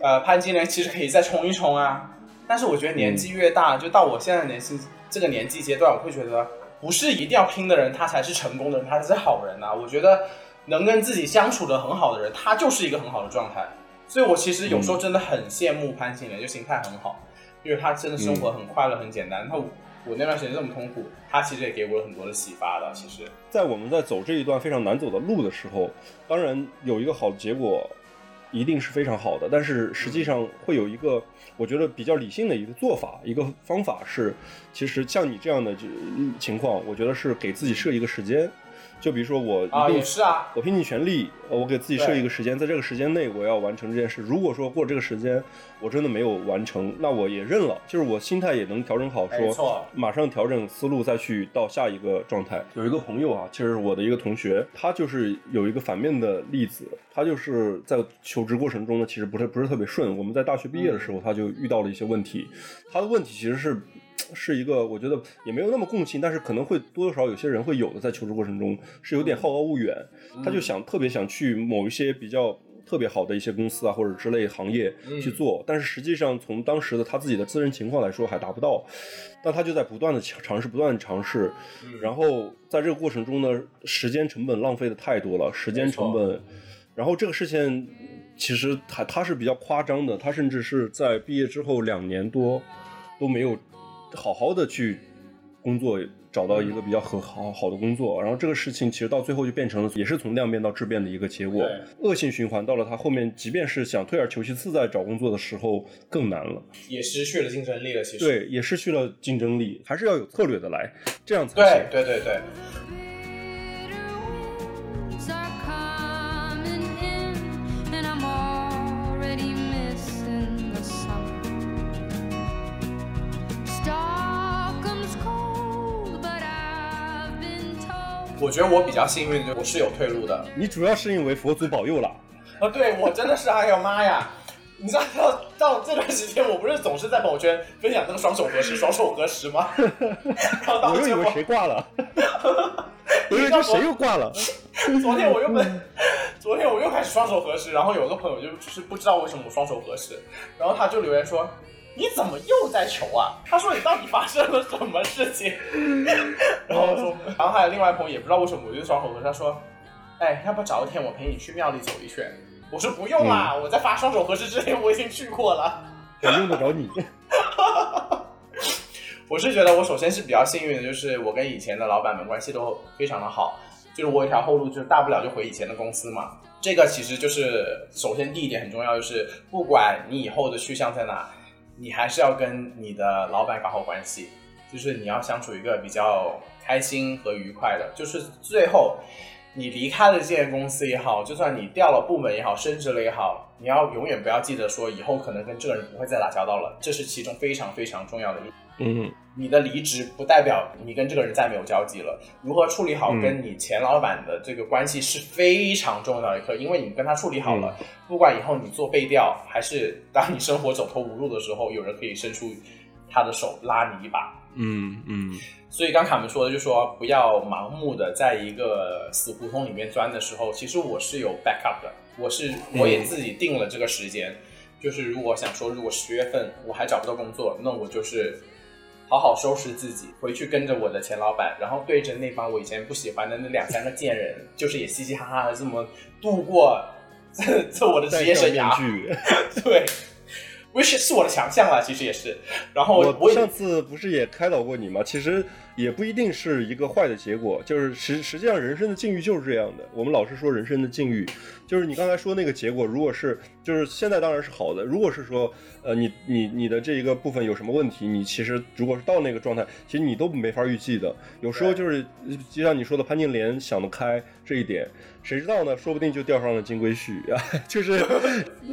呃，潘金莲其实可以再冲一冲啊。但是我觉得年纪越大，就到我现在年轻这个年纪阶段，我会觉得不是一定要拼的人，他才是成功的人，他才是好人呐、我觉得能跟自己相处的很好的人，他就是一个很好的状态。所以我其实有时候真的很羡慕潘金莲，就心态很好，因为他真的生活很快乐、很简单。他我那段时间这么痛苦，他其实也给我了很多的启发的。其实，在我们在走这一段非常难走的路的时候，当然有一个好的结果，一定是非常好的。但是实际上会有一个，我觉得比较理性的一个做法，一个方法是，其实像你这样的就情况，我觉得是给自己设一个时间。就比如说我啊也是啊我拼尽全力，呃我给自己设一个时间，在这个时间内我要完成这件事。如果说过这个时间我真的没有完成，那我也认了，就是我心态也能调整好，说错马上调整思路，再去到下一个状态。有一个朋友啊，其实是我的一个同学，他就是有一个反面的例子，他就是在求职过程中呢，其实不是不是特别顺。我们在大学毕业的时候，他就遇到了一些问题，他的问题其实是。是一个，我觉得也没有那么共情，但是可能会多多少少有些人会有的，在求职过程中是有点好高骛远，他就想特别想去某一些比较特别好的一些公司啊，或者之类行业去做，但是实际上从当时的他自己的自身情况来说还达不到，但他就在不断的尝试，不断的尝试，然后在这个过程中呢，时间成本浪费的太多了，时间成本，然后这个事情其实他他是比较夸张的，他甚至是在毕业之后两年多都没有好好的去工作，找到一个比较很好好的工作，然后这个事情其实到最后就变成了也是从量变到质变的一个结果，恶性循环到了他后面，即便是想退而求其次在找工作的时候更难了，也失去了竞争力了。其实，对，也失去了竞争力，还是要有策略的来，这样才行对。对对对，我觉得我比较幸运，就我是有退路的。你主要是因为佛祖保佑了，啊，对我真的是，哎呦妈呀！你知道到到这段时间，我不是总是在朋友圈分享那个双手合十、双手合十吗？然后到我又以为结果谁挂了，我以为这谁又挂了。昨天我又本，昨天我又开始双手合十，然后有个朋友就就是不知道为什么我双手合十，然后他就留言说：“你怎么又在求啊？”他说：“你到底发生了什么事情？” 然后说，然后还有另外一朋友也不知道为什么我就双手合十，他说：“哎，要不找一天我陪你去庙里走一圈？”我说：“不用啦，我在发双手合十之前我已经去过了。”我用得着你。我是觉得我首先是比较幸运的，就是我跟以前的老板们关系都非常的好，就是我有一条后路，就是大不了就回以前的公司嘛。这个其实就是首先第一点很重要，就是不管你以后的去向在哪，你还是要跟你的老板搞好关系，就是你要相处一个比较开心和愉快的。就是最后你离开了这间公司也好，就算你调了部门也好，升职了也好，你要永远不要记得说以后可能跟这个人不会再打交道了，这是其中非常非常重要的一。嗯，你的离职不代表你跟这个人再没有交集了。如何处理好嗯。跟你前老板的这个关系是非常重要的一课，因为你跟他处理好了，不管以后你做背调，还是当你生活走投无路的时候，有人可以伸出他的手拉你一把。嗯嗯。所以刚卡门说的，就说不要盲目的在一个死胡同里面钻的时候，其实我是有 backup 的，我是我也自己定了这个时间，就是如果想说，如果十月份我还找不到工作，那我就是好好收拾自己，回去跟着我的前老板，然后对着那帮我以前不喜欢的那两三个贱人，就是也嘻嘻哈哈的这么度过 这这我的职业生涯。对 ，which 是我的强项了，其实也是。然后我我上次不是也开导过你吗？其实也不一定是一个坏的结果，就是实实际上人生的境遇就是这样的。我们老是说人生的境遇，就是你刚才说那个结果，如果是就是现在当然是好的，如果是说呃你你你的这一个部分有什么问题，你其实如果是到那个状态，其实你都没法预计的。有时候就是就像你说的潘金莲想得开这一点，谁知道呢？说不定就钓上了金龟婿啊，就是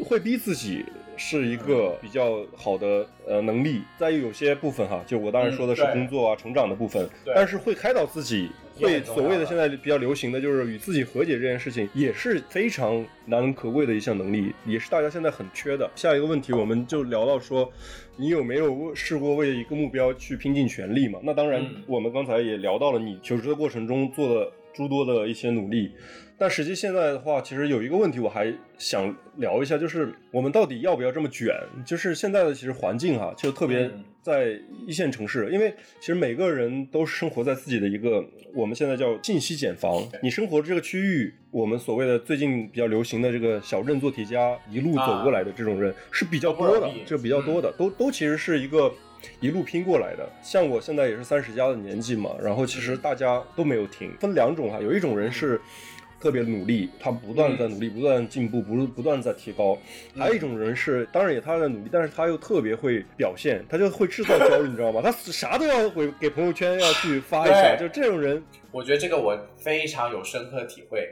会逼自己。是一个比较好的呃能力，在于有些部分哈，就我当然说的是工作啊、成长的部分，但是会开导自己，会所谓的现在比较流行的就是与自己和解这件事情，也是非常难能可贵的一项能力，也是大家现在很缺的。下一个问题我们就聊到说，你有没有试过为一个目标去拼尽全力嘛？那当然嗯，我们刚才也聊到了你求职的过程中做的诸多的一些努力。但实际现在的话，其实有一个问题我还想聊一下，就是我们到底要不要这么卷？就是现在的其实环境哈，就特别嗯在一线城市，因为其实每个人都生活在自己的一个我们现在叫信息茧房。你生活的这个区域，我们所谓的最近比较流行的这个小镇做题家一路走过来的这种人、是比较多的这比较多的，都都其实是一个。一路拼过来的，像我现在也是三十加的年纪嘛，然后其实大家都没有停，分两种哈，有一种人是特别努力，他不断在努力，不断进步，不不断在提高；还有一种人是，当然也他在努力，但是他又特别会表现，他就会制造焦虑，你知道吗？他啥都要会给朋友圈要去发一下，就这种人，我觉得这个我非常有深刻体会，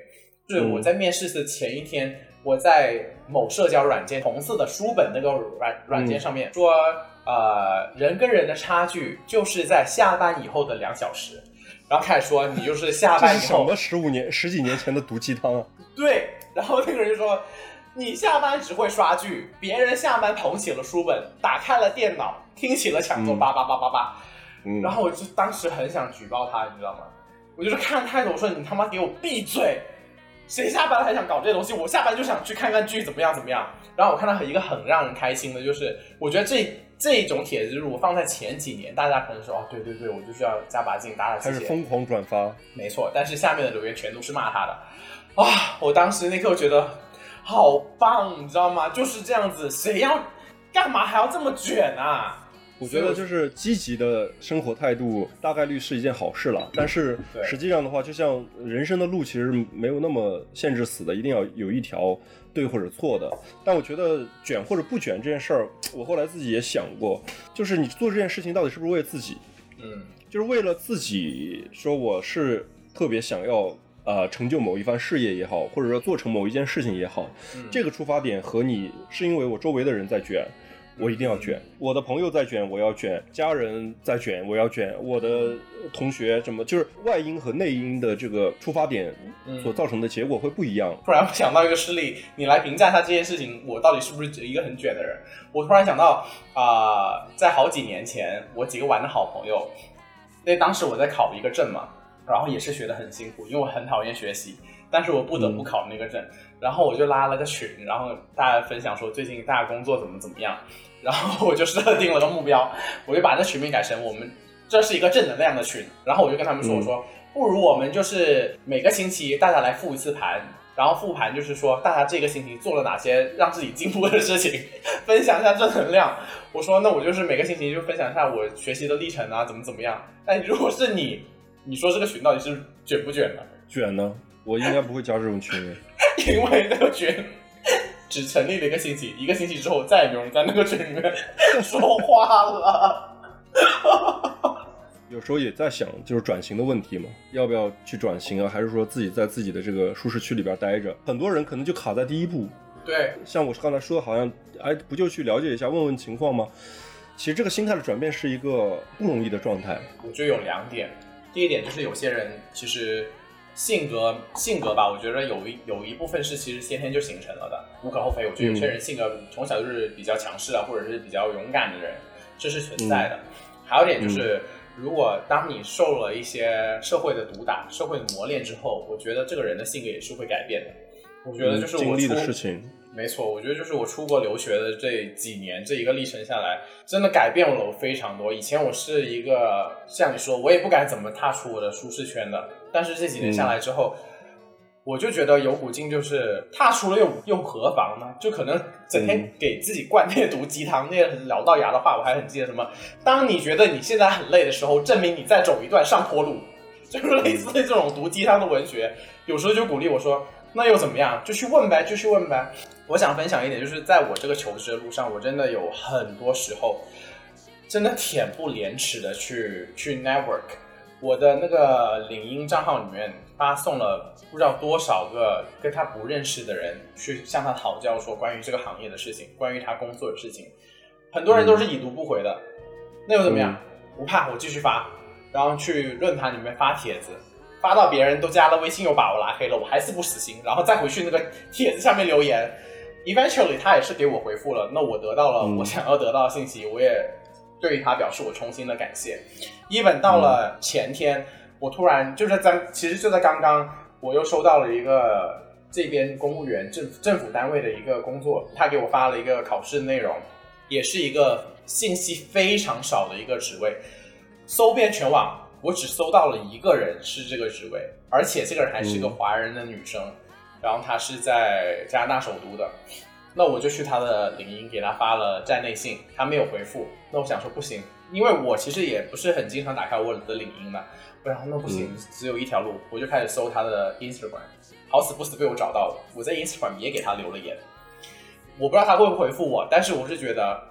就是嗯我在面试的前一天，我在某社交软件红色的书本那个软软件上面说，呃，人跟人的差距就是在下班以后的两小时，然后开始说你就是下班什么，十五年、十几年前的毒鸡汤啊？对，然后那个人就说。你下班只会刷剧，别人下班捧起了书本，打开了电脑，听起了抢座，嗯叭叭叭叭叭，嗯，然后我就当时很想举报他，你知道吗？我就是看太多，我说你他妈给我闭嘴！谁下班还想搞这些东西？我下班就想去看看剧，怎么样怎么样。然后我看到一个很让人开心的，就是我觉得这这种帖子如果放在前几年，大家可能说哦，对对对，我就是要加把劲，打打鸡血，开始疯狂转发，没错。但是下面的留言全都是骂他的，啊！我当时那刻觉得好棒，你知道吗？就是这样子，谁要干嘛还要这么卷啊？我觉得就是积极的生活态度，大概率是一件好事了。但是实际上的话，就像人生的路其实没有那么限制死的，一定要有一条对或者错的。但我觉得卷或者不卷这件事儿，我后来自己也想过，就是你做这件事情到底是不是为了自己？嗯，就是为了自己说我是特别想要呃成就某一番事业也好，或者说做成某一件事情也好，嗯这个出发点和你是因为我周围的人在卷。我一定要卷，我的朋友在卷，我要卷；家人在卷，我要卷；我的同学什么，就是外因和内因的这个出发点所造成的结果会不一样。突然想到一个事例，你来评价一下这件事情，我到底是不是一个很卷的人？我突然想到，啊、在好几年前，我几个玩的好朋友，因为当时我在考一个证嘛，然后也是学的很辛苦，因为我很讨厌学习，但是我不得不考那个证，然后我就拉了个群，然后大家分享说最近大家工作怎么怎么样，然后我就设定了个目标，我就把这群名改成我们这是一个正能量的群，然后我就跟他们说，嗯我说不如我们就是每个星期大家来复一次盘。然后复盘就是说，大家这个星期做了哪些让自己进步的事情，分享一下正能量。我说，那我就是每个星期就分享一下我学习的历程啊，怎么怎么样。但如果是你，你说这个群到底是卷不卷呢？卷呢，我应该不会加这种群。因为那个群只成立了一个星期，一个星期之后再也没有人在那个群里面说话了。有时候也在想，就是转型的问题嘛，要不要去转型啊？还是说自己在自己的这个舒适区里边待着？很多人可能就卡在第一步，对，像我刚才说的，好像哎，不就去了解一下、问问情况吗？其实这个心态的转变是一个不容易的状态。我觉得有两点，第一点就是有些人其实性格性格吧，我觉得有一有一部分是其实先天就形成了的，无可厚非。我觉得有些人性格从小就是比较强势啊，或者是比较勇敢的人，这是存在的。还有一点就是，如果当你受了一些社会的毒打、社会的磨练之后，我觉得这个人的性格也是会改变的。我觉得就是经历的事情，没错，我觉得就是我出国留学的这几年，这一个历程下来，真的改变了我非常多。以前我是一个像你说，我也不敢怎么踏出我的舒适圈的，但是这几年下来之后，我就觉得有股劲，就是踏出了又又何妨呢？就可能整天给自己灌那些毒鸡汤，那些很燎到牙的话，我还很记得什么。当你觉得你现在很累的时候，证明你在走一段上坡路，就是类似这种毒鸡汤的文学，有时候就鼓励我说。那又怎么样？就去问呗，就去问呗。我想分享一点，就是在我这个求职的路上，我真的有很多时候，真的恬不廉耻的去去 network。我的那个领英账号里面发送了不知道多少个跟他不认识的人去向他讨教，说关于这个行业的事情，关于他工作的事情。很多人都是已读不回的，那又怎么样？不怕，我继续发，然后去论坛里面发帖子。发到别人都加了微信，又把我拉黑了，我还是不死心，然后再回去那个帖子下面留言。Eventually，他也是给我回复了，那我得到了我想要得到的信息，我也对他表示我衷心的感谢。Even 到了前天，我突然就是在其实就在刚刚，我又收到了一个这边公务员政政府单位的一个工作，他给我发了一个考试内容，也是一个信息非常少的一个职位，搜遍全网。我只搜到了一个人是这个职位，而且这个人还是个华人的女生，然后她是在加拿大首都的。那我就去他的领英给他发了站内信，他没有回复。那我想说不行，因为我其实也不是很经常打开我的领英的。然后那不行，只有一条路，我就开始搜他的 Instagram，好死不死被我找到了。我在 Instagram 也给他留了言，我不知道他会不会回复我，但是我是觉得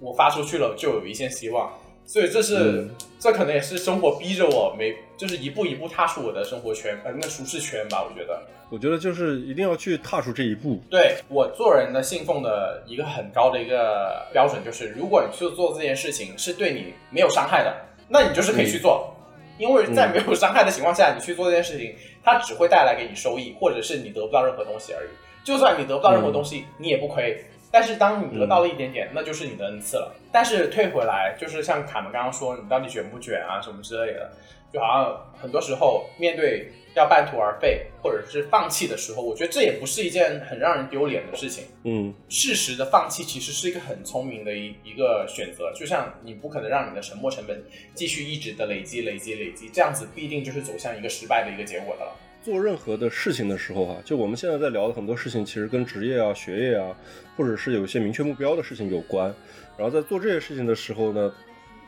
我发出去了就有一线希望。所以这是，这可能也是生活逼着我没，就是一步一步踏出我的生活圈，呃，那舒适圈吧。我觉得，我觉得就是一定要去踏出这一步。对我做人的信奉的一个很高的一个标准，就是如果你去做这件事情是对你没有伤害的，那你就是可以去做，因为在没有伤害的情况下，你去做这件事情，它只会带来给你收益，或者是你得不到任何东西而已。就算你得不到任何东西，你也不亏。但是当你得到了一点点，那就是你的恩赐了。但是退回来，就是像卡门刚刚说，你到底卷不卷啊，什么之类的，就好像很多时候面对要半途而废或者是放弃的时候，我觉得这也不是一件很让人丢脸的事情。嗯，适时的放弃其实是一个很聪明的一一个选择。就像你不可能让你的沉没成本继续一直的累积、累积、累积，这样子必定就是走向一个失败的一个结果的了。做任何的事情的时候，哈，就我们现在在聊的很多事情，其实跟职业啊、学业啊，或者是有一些明确目标的事情有关。然后在做这些事情的时候呢，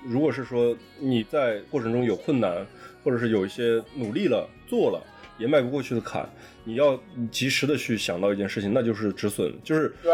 如果是说你在过程中有困难，或者是有一些努力了、做了也迈不过去的坎，你要及时的去想到一件事情，那就是止损。就是对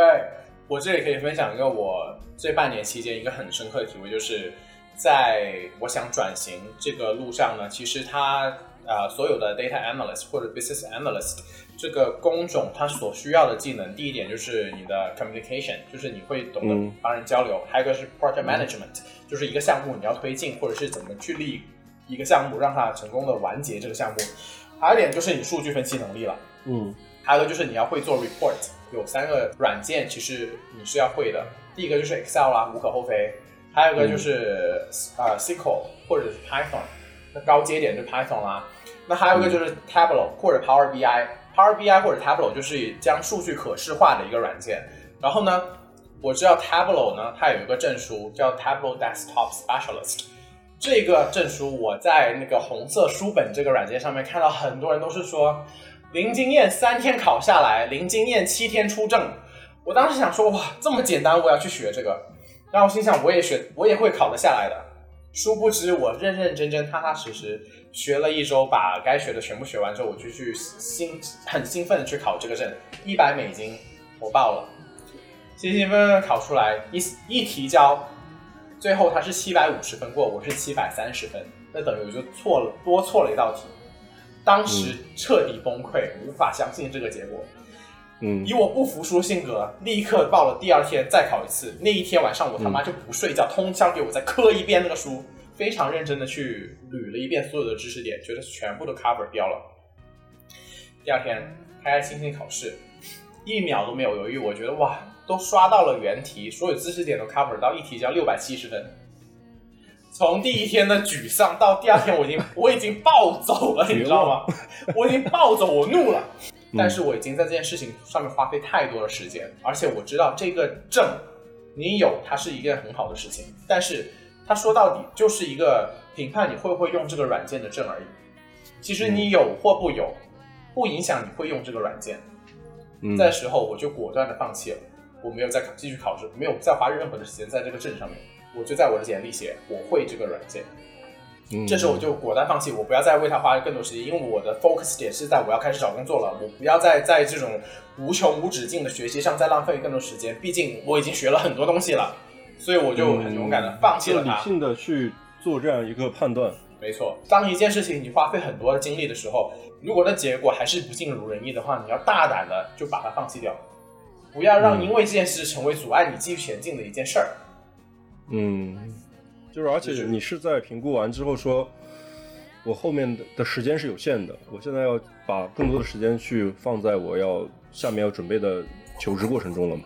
我这里可以分享一个我这半年期间一个很深刻的体会，就是在我想转型这个路上呢，其实它。啊，所有的 data analyst 或者 business analyst 这个工种，它所需要的技能，第一点就是你的 communication，就是你会懂得帮人交流；还有一个是 project management，就是一个项目你要推进，或者是怎么去立一个项目，让它成功的完结这个项目；还有一点就是你数据分析能力了。嗯，还有一个就是你要会做 report，有三个软件其实你是要会的。第一个就是 Excel 啦，无可厚非；还有一个就是呃 SQL 或者是 Python，那高阶点就 Python 啦。那还有一个就是 Tableau 或者 Power BI，Power BI 或者 Tableau 就是将数据可视化的一个软件。然后呢，我知道 Tableau 呢，它有一个证书叫 Tableau Desktop Specialist。这个证书我在那个红色书本这个软件上面看到很多人都是说零经验三天考下来，零经验七天出证。我当时想说哇，这么简单，我要去学这个。然后我心想我也学，我也会考得下来的。殊不知我认认真真、踏踏实实。学了一周，把该学的全部学完之后，我就去兴很兴奋的去考这个证，一百美金我报了，兴兴奋奋考出来，一一提交，最后他是七百五十分过，我是七百三十分，那等于我就错了多错了一道题，当时彻底崩溃，无法相信这个结果，嗯，以我不服输性格，立刻报了第二天再考一次，那一天晚上我他妈就不睡觉，通宵给我再磕一遍那个书。非常认真的去捋了一遍所有的知识点，觉得全部都 cover 掉了。第二天开开心心考试，一秒都没有犹豫，我觉得哇，都刷到了原题，所有知识点都 cover 到，一题交六百七十分。从第一天的沮丧到第二天，我已经我已经暴走了，你知道吗？我已经暴走，我怒了。但是我已经在这件事情上面花费太多的时间，而且我知道这个证你有它是一件很好的事情，但是它说到底就是一个评判你会不会用这个软件的证而已。其实你有或不有，不影响你会用这个软件。嗯在时候我就果断的放弃了，我没有再考继续考试，没有再花任何的时间在这个证上面，我就在我的简历写我会这个软件。嗯这时候我就果断放弃，我不要再为它花更多时间，因为我的 focus 点是在我要开始找工作了，我不要再在这种无穷无止境的学习上再浪费更多时间，毕竟我已经学了很多东西了，所以我就很勇敢的放弃了理性的去做这样一个判断。没错，当一件事情你花费很多的精力的时候，如果那结果还是不尽如人意的话，你要大胆的就把它放弃掉，不要让因为这件事成为阻碍你继续前进的一件事儿。嗯，就是而且你是在评估完之后说，我后面的的时间是有限的，我现在要把更多的时间去放在我要下面要准备的求职过程中了嘛？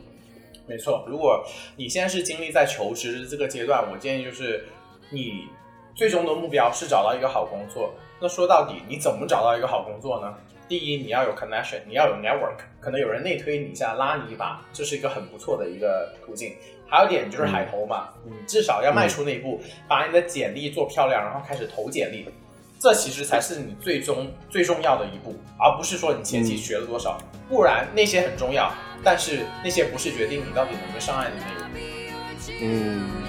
没错，如果你现在是经历在求职这个阶段，我建议就是你最终的目标是找到一个好工作。那说到底，你怎么找到一个好工作呢？第一，你要有 connection，你要有 network，可能有人内推你一下，拉你一把，这是一个很不错的一个途径。还有一点就是海投嘛，你至少要迈出那一步，把你的简历做漂亮，然后开始投简历。这其实才是你最终最重要的一步，而不是说你前期学了多少，不然那些很重要，但是那些不是决定你到底能不能上岸的内容。嗯，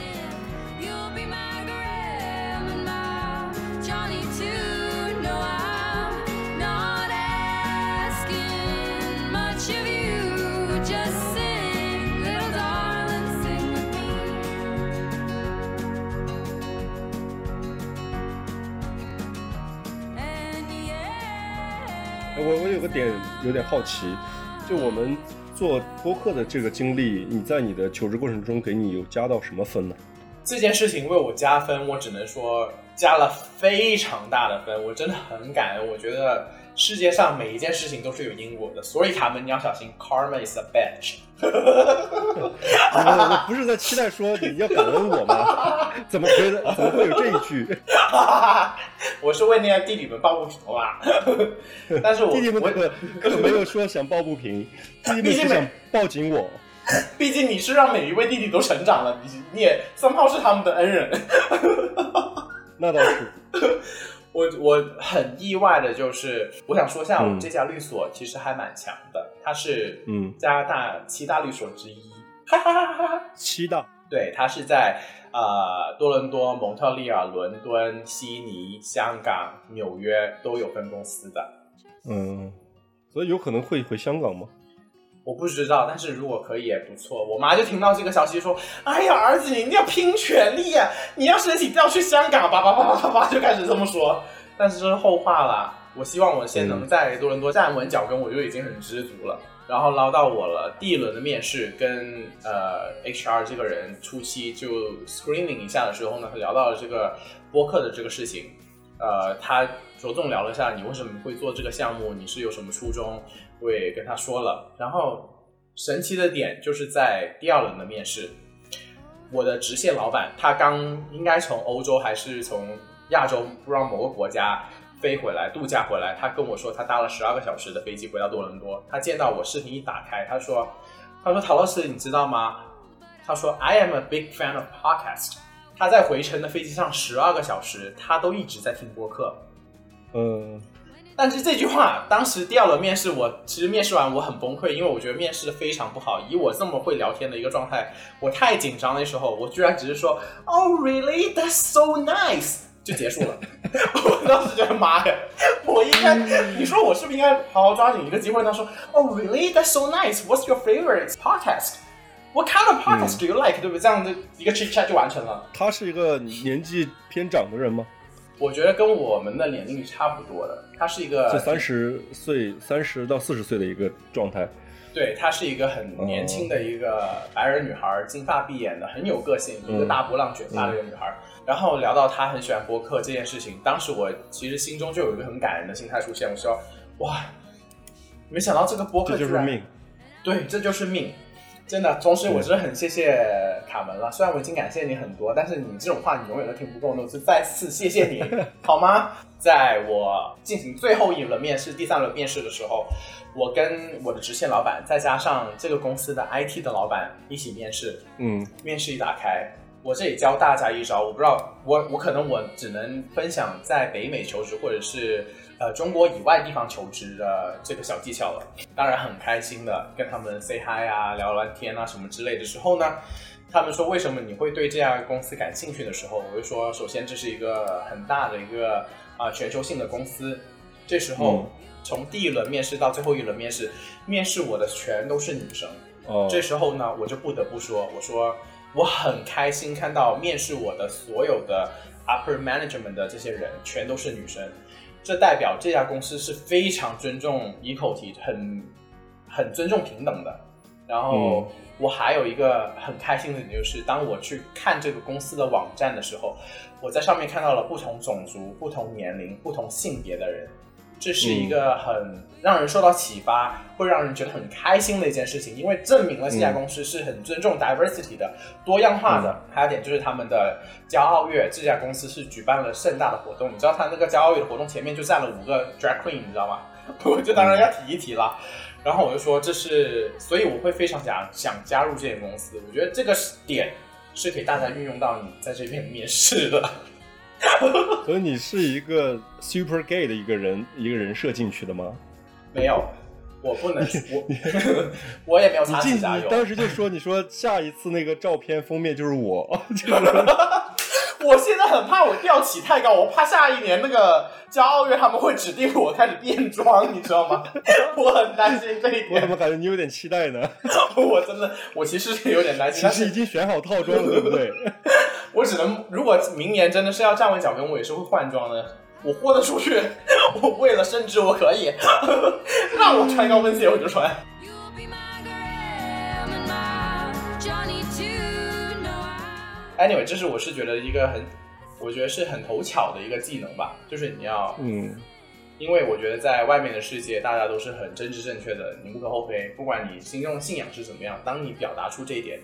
我我有个点有点好奇，就我们做播客的这个经历，你在你的求职过程中给你有加到什么分呢？这件事情为我加分，我只能说加了非常大的分，我真的很感恩。我觉得世界上每一件事情都是有因果的，所以卡门你要小心，karma is a bitch。我我不是在期待说你要感恩我吗？怎么会怎么会有这一句？我是为那些弟弟们抱不平啊，但是我我 弟弟们可可没有说想抱不平，弟弟们是想抱紧我。毕竟你是让每一位弟弟都成长了，你你也 somehow 是他们的恩人。那倒是，我我很意外的就是，我想说一下，我嗯们这家律所其实还蛮强的，它是嗯加拿大七大律所之一。哈哈哈哈哈！七大，对，它是在呃多伦多、蒙特利尔、伦敦、悉尼、香港、纽约都有分公司的。嗯，所以有可能会回香港吗？我不知道，但是如果可以也不错。我妈就听到这个消息说：“哎呀，儿子，你一定要拼全力呀、你要申请调去香港，叭叭叭叭叭叭，就开始这么说。”但是这是后话啦。我希望我先能在多伦多站稳脚跟，我就已经很知足了。然后捞到我了，第一轮的面试跟呃 HR 这个人初期就 screening 一下的时候呢，他聊到了这个播客的这个事情。呃，他着重聊了一下你为什么会做这个项目，你是有什么初衷，我也跟他说了。然后神奇的点就是在第二轮的面试，我的直线老板他刚应该从欧洲还是从亚洲不知道某个国家飞回来度假回来，他跟我说他搭了十二个小时的飞机回到多伦多，他见到我视频一打开，他说他说陶老师你知道吗？他说 I am a big fan of podcast。他在回程的飞机上十二个小时，他都一直在听播客。嗯，但是这句话，当时第二轮面试，我其实面试完我很崩溃，因为我觉得面试的非常不好。以我这么会聊天的一个状态，我太紧张的时候，我居然只是说 “Oh really? That's so nice”，就结束了。我当时觉得妈呀，我应该，你说我是不是应该好好抓紧一个机会？他说 “Oh really? That's so nice. What's your favorite podcast? What kind of podcast do you like？、对不对？这样的一个 chit chat 就完成了。他是一个年纪偏长的人吗？我觉得跟我们的年龄差不多的，他是一个就三十岁，三十到四十岁的一个状态。对，她是一个很年轻的一个白人女孩，金发碧眼的，很有个性，一个大波浪卷发的一个女孩。然后聊到她很喜欢播客这件事情，当时我其实心中就有一个很感人的心态出现，我说哇，没想到这个播客这就是命。对，这就是命。真的，同时我真的很谢谢卡门了。虽然我已经感谢你很多，但是你这种话你永远都听不够，那我就再次谢谢你，好吗？在我进行最后一轮面试、第三轮面试的时候，我跟我的直线老板，再加上这个公司的 IT 的老板一起面试。嗯面试一打开，我这里教大家一招，我不知道，我我可能我只能分享在北美求职或者是呃中国以外地方求职的这个小技巧了。当然很开心的跟他们 say hi 啊，聊聊天啊什么之类的时候呢，他们说为什么你会对这家公司感兴趣的时候，我就说首先这是一个很大的一个啊、全球性的公司，这时候、从第一轮面试到最后一轮面试，面试我的全都是女生。哦，这时候呢，我就不得不说，我说我很开心看到面试我的所有的 upper management 的这些人全都是女生，这代表这家公司是非常尊重 equality，很很尊重平等的。然后我还有一个很开心的点就是，当我去看这个公司的网站的时候，我在上面看到了不同种族、不同年龄、不同性别的人。这是一个很让人受到启发，会让人觉得很开心的一件事情，因为证明了这家公司是很尊重 diversity 的、多样化的。还有一点就是他们的骄傲月，这家公司是举办了盛大的活动，你知道他那个骄傲月的活动前面就站了五个 drag queen，你知道吗？我就当然要提一提了。然后我就说这是，所以我会非常想想加入这间公司。我觉得这个点是给大家运用到你在这边面试的。所以你是一个 super gay 的一个人一个人设进去的吗？没有，我不能，我 我也没有你进擦指甲油。你当时就说你说下一次那个照片封面就是我，就是我现在很怕我吊起太高，我怕下一年那个骄傲月他们会指定我开始变装，你知道吗？我很担心这一点，我怎么感觉你有点期待呢？我真的，我其实是有点担心，其实已经选好套装了，对不对？我只能，如果明年真的是要站稳脚跟，我也是会换装的。我豁得出去，我为了升职我可以，让我穿高跟鞋我就穿。Anyway，这是我是觉得一个很，我觉得是很头巧的一个技能吧，就是你要嗯因为我觉得在外面的世界，大家都是很真知正确的，你无可厚非。不管你心中的信仰是怎么样，当你表达出这一点，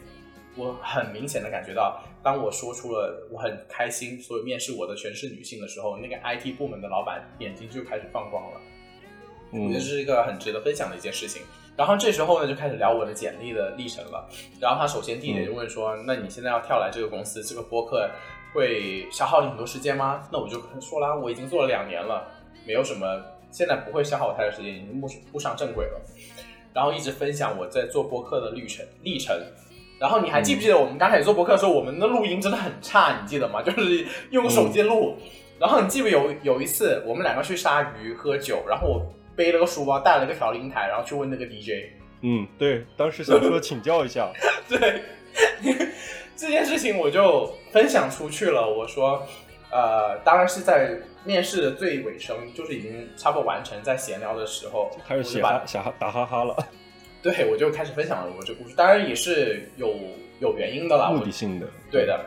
我很明显的感觉到，当我说出了我很开心，所有面试我的全是女性的时候，那个 IT 部门的老板眼睛就开始放光了。我觉嗯得这是一个很值得分享的一件事情。然后这时候呢，就开始聊我的简历的历程了。然后他首先第一点就问说：“那你现在要跳来这个公司，这个播客会消耗你很多时间吗？”那我就说啦，我已经做了两年了，没有什么，现在不会消耗我太多时间，已经步步上正轨了。然后一直分享我在做播客的历程历程。然后你还记不记得我们刚开始做播客的时候，我们的录音真的很差，你记得吗？就是用手机录。然后你记不有有一次我们两个去鲨鱼喝酒，然后我背了个书包，带了个调音台，然后去问那个 DJ，嗯，对，当时想说请教一下，对这件事情我就分享出去了。我说，呃，当然是在面试的最尾声，就是已经差不多完成，在闲聊的时候，开始写哈打哈哈了，对我就开始分享了我这故事，当然也是有有原因的啦，目的性的，对的。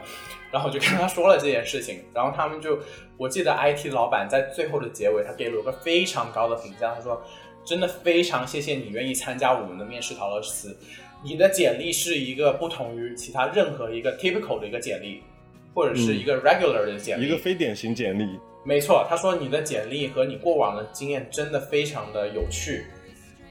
然后我就跟他说了这件事情，然后他们就，我记得 IT 老板在最后的结尾，他给了我个非常高的评价，他说：“真的非常谢谢你愿意参加我们的面试陶乐斯，你的简历是一个不同于其他任何一个 typical 的一个简历，或者是一个 regular 的简历，一个非典型简历，没错，他说你的简历和你过往的经验真的非常的有趣，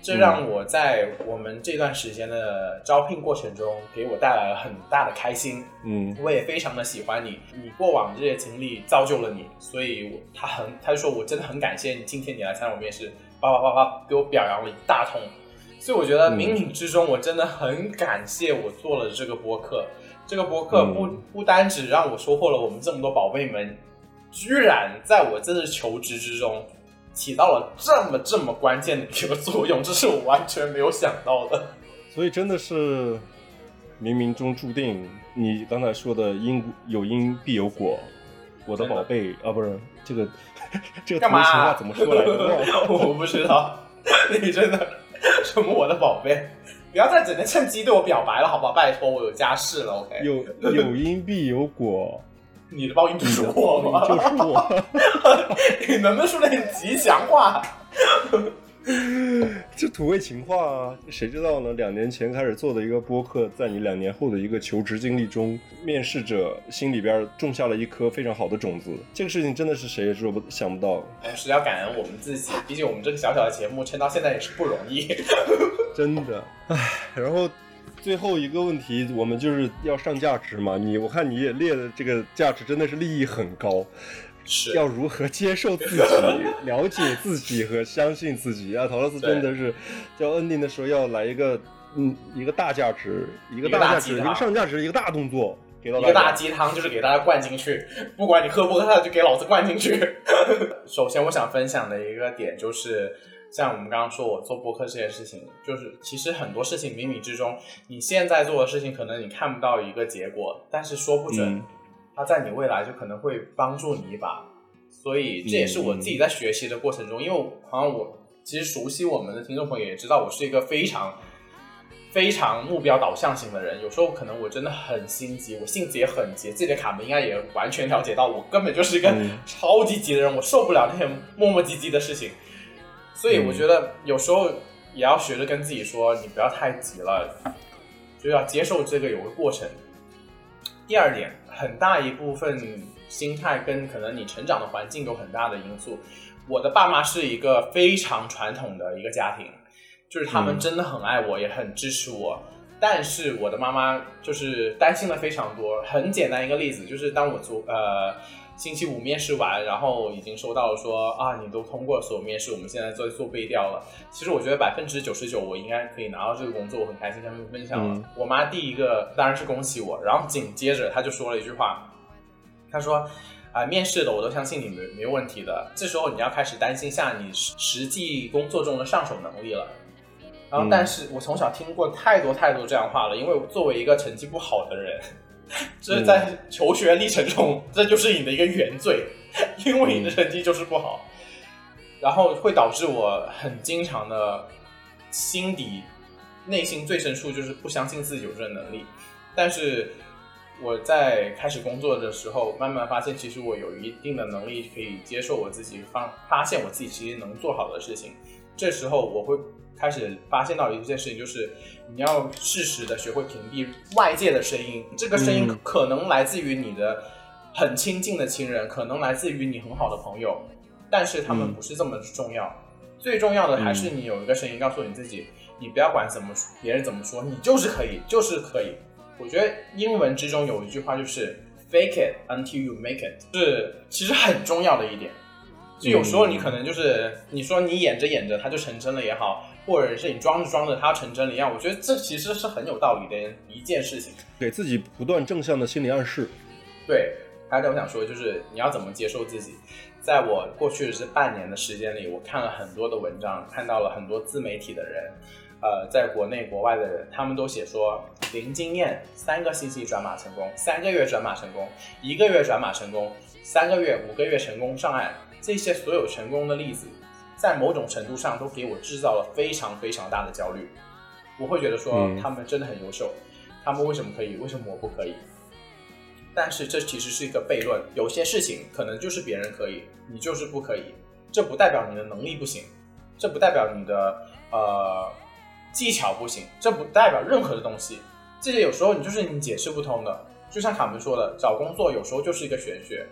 这让我在我们这段时间的招聘过程中给我带来了很大的开心。嗯我也非常的喜欢你，你过往这些经历造就了你，所以我他很他就说我真的很感谢你，今天你来参加我面试，叭叭叭叭给我表扬了一大通。所以我觉得冥冥之中，我真的很感谢我做了这个播客。这个播客不、嗯不单只让我收获了我们这么多宝贝们，居然在我这次求职之中起到了这么这么关键的一个作用，这是我完全没有想到的。所以真的是冥冥中注定。你刚才说的因有因必有果，我的宝贝啊，不是这个这个干嘛、同情话怎么说来着？我不知道，你真的什么我的宝贝，不要再整天趁机对我表白了，好不好？拜托，我有家室了，OK？有有因必有果，你的报应就是我吗？就是我。你能不能说点吉祥话？这土味情话啊，谁知道呢？两年前开始做的一个播客，在你两年后的一个求职经历中，面试者心里边种下了一颗非常好的种子。这个事情真的是谁也说不想不到，哎，是要感恩我们自己，毕竟我们这个小小的节目撑到现在也是不容易。真的。唉，然后最后一个问题，我们就是要上价值嘛。你我看你也列的这个价值真的是利益很高。是要如何接受自己、了解自己和相信自己啊！陶乐斯真的是，叫 ending 的时候要来一个，嗯，一个大价值，一个大价值，一个上价值，一个大动作，给到一个大鸡汤，就是给大家灌进去，不管你喝不喝，就给老子灌进去。首先，我想分享的一个点就是，像我们刚刚说我做播客这件事情，就是其实很多事情冥冥之中，你现在做的事情，可能你看不到一个结果，但是说不准。它在你未来就可能会帮助你一把，所以这也是我自己在学习的过程中，因为好像我其实熟悉我们的听众朋友也知道，我是一个非常非常目标导向型的人。有时候可能我真的很心急，我性子也很急，自己的卡门应该也完全了解到，我根本就是一个超级急的人，我受不了那些磨磨唧唧的事情。所以我觉得有时候也要学着跟自己说，你不要太急了，就要接受这个有个过程。第二点。很大一部分心态跟可能你成长的环境有很大的因素。我的爸妈是一个非常传统的一个家庭，就是他们真的很爱我，也很支持我。但是我的妈妈就是担心的非常多。很简单一个例子，就是当我做呃。星期五面试完，然后已经收到了说啊，你都通过所有面试，我们现在在做背调了。其实我觉得百分之九十九我应该可以拿到这个工作，我很开心跟他们分享了。我妈第一个当然是恭喜我，然后紧接着她就说了一句话，她说啊，面试的我都相信你没没有问题的。这时候你要开始担心下你实际工作中的上手能力了。然后，但是我从小听过太多太多这样话了，因为作为一个成绩不好的人。这在求学历程中，这就是你的一个原罪，因为你的成绩就是不好，然后会导致我很经常的心底内心最深处就是不相信自己有这个能力。但是我在开始工作的时候，慢慢发现其实我有一定的能力可以接受我自己，发发现我自己其实能做好的事情。这时候我会。开始发现到一件事情，就是你要适时的学会屏蔽外界的声音。这个声音可能来自于你的很亲近的亲人，可能来自于你很好的朋友，但是他们不是这么重要。最重要的还是你有一个声音告诉你自己，你不要管怎么别人怎么说，你就是可以，就是可以。我觉得英文之中有一句话就是 “fake it until you make it”，是其实很重要的一点。就有时候你可能就是你说你演着演着它就成真了也好。或者是你装着装着它成真了一样，我觉得这其实是很有道理的一件事情，给自己不断正向的心理暗示。对，还有我想说，就是你要怎么接受自己。在我过去的这半年的时间里，我看了很多的文章，看到了很多自媒体的人，呃，在国内国外的人，他们都写说零经验三个星期转码成功，三个月转码成功，一个月转码成功，三个月、五个月成功上岸，这些所有成功的例子。在某种程度上，都给我制造了非常非常大的焦虑。我会觉得说他们真的很优秀，他们为什么可以，为什么我不可以？但是这其实是一个悖论。有些事情可能就是别人可以，你就是不可以。这不代表你的能力不行，这不代表你的呃技巧不行，这不代表任何的东西。这些有时候你就是你解释不通的。就像卡门说的，找工作有时候就是一个玄学。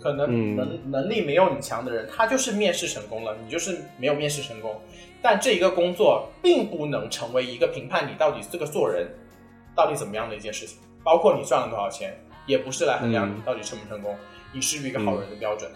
可能能能力没有你强的人，他就是面试成功了，你就是没有面试成功。但这一个工作并不能成为一个评判你到底这个做人到底怎么样的一件事情，包括你赚了多少钱，也不是来衡量你到底成不成功，你是不是一个好人的标准。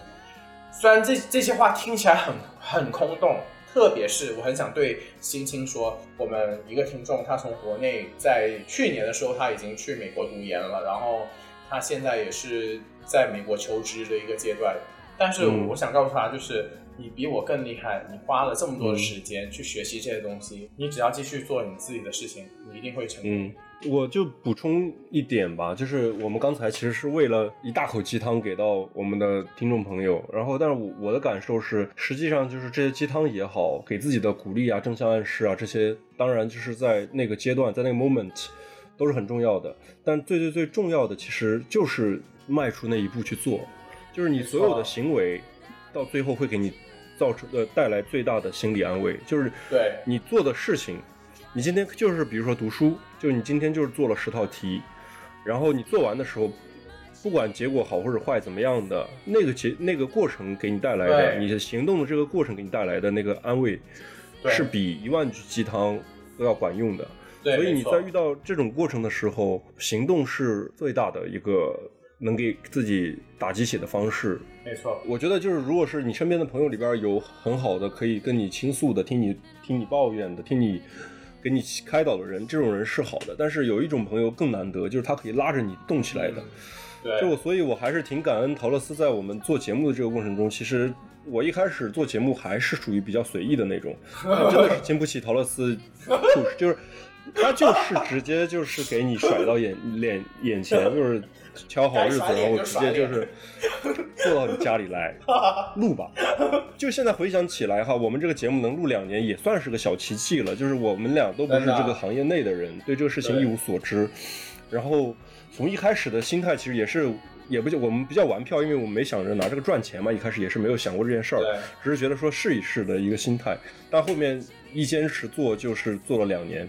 虽然这这些话听起来很很空洞，特别是我很想对新青说，我们一个听众，他从国内在去年的时候他已经去美国读研了，然后他现在也是。在美国求职的一个阶段，但是我想告诉他，就是你比我更厉害，你花了这么多的时间去学习这些东西，你只要继续做你自己的事情，你一定会成功。嗯，我就补充一点吧，就是我们刚才其实是为了一大口鸡汤给到我们的听众朋友，然后但是我我的感受是，实际上就是这些鸡汤也好，给自己的鼓励啊、正向暗示啊这些，当然就是在那个阶段，在那个 moment 都是很重要的，但最最最重要的其实就是。迈出那一步去做，就是你所有的行为，到最后会给你造成呃带来最大的心理安慰，就是对你做的事情，你今天就是比如说读书，就你今天就是做了十套题，然后你做完的时候，不管结果好或者坏怎么样的，那个结那个过程给你带来的，你的行动的这个过程给你带来的那个安慰，是比一万句鸡汤都要管用的。对，所以你在遇到这种过程的时候，行动是最大的一个能给自己打鸡血的方式。没错，我觉得就是，如果是你身边的朋友里边有很好的可以跟你倾诉的、听你听你抱怨的、听你给你开导的人，这种人是好的。但是有一种朋友更难得，就是他可以拉着你动起来的。对，就我，所以我还是挺感恩陶乐斯在我们做节目的这个过程中，其实我一开始做节目还是属于比较随意的那种，但 真的是经不起陶乐斯就是他就是直接就是给你甩到眼脸眼前，就是挑好日子，然后直接就是坐到你家里来 录吧。就现在回想起来哈，我们这个节目能录两年也算是个小奇迹了，就是我们俩都不是这个行业内的人，对这个事情一无所知。然后从一开始的心态，其实也是也不就我们比较玩票，因为我们没想着拿这个赚钱嘛，一开始也是没有想过这件事儿，只是觉得说试一试的一个心态。但后面一坚持做，就是做了两年。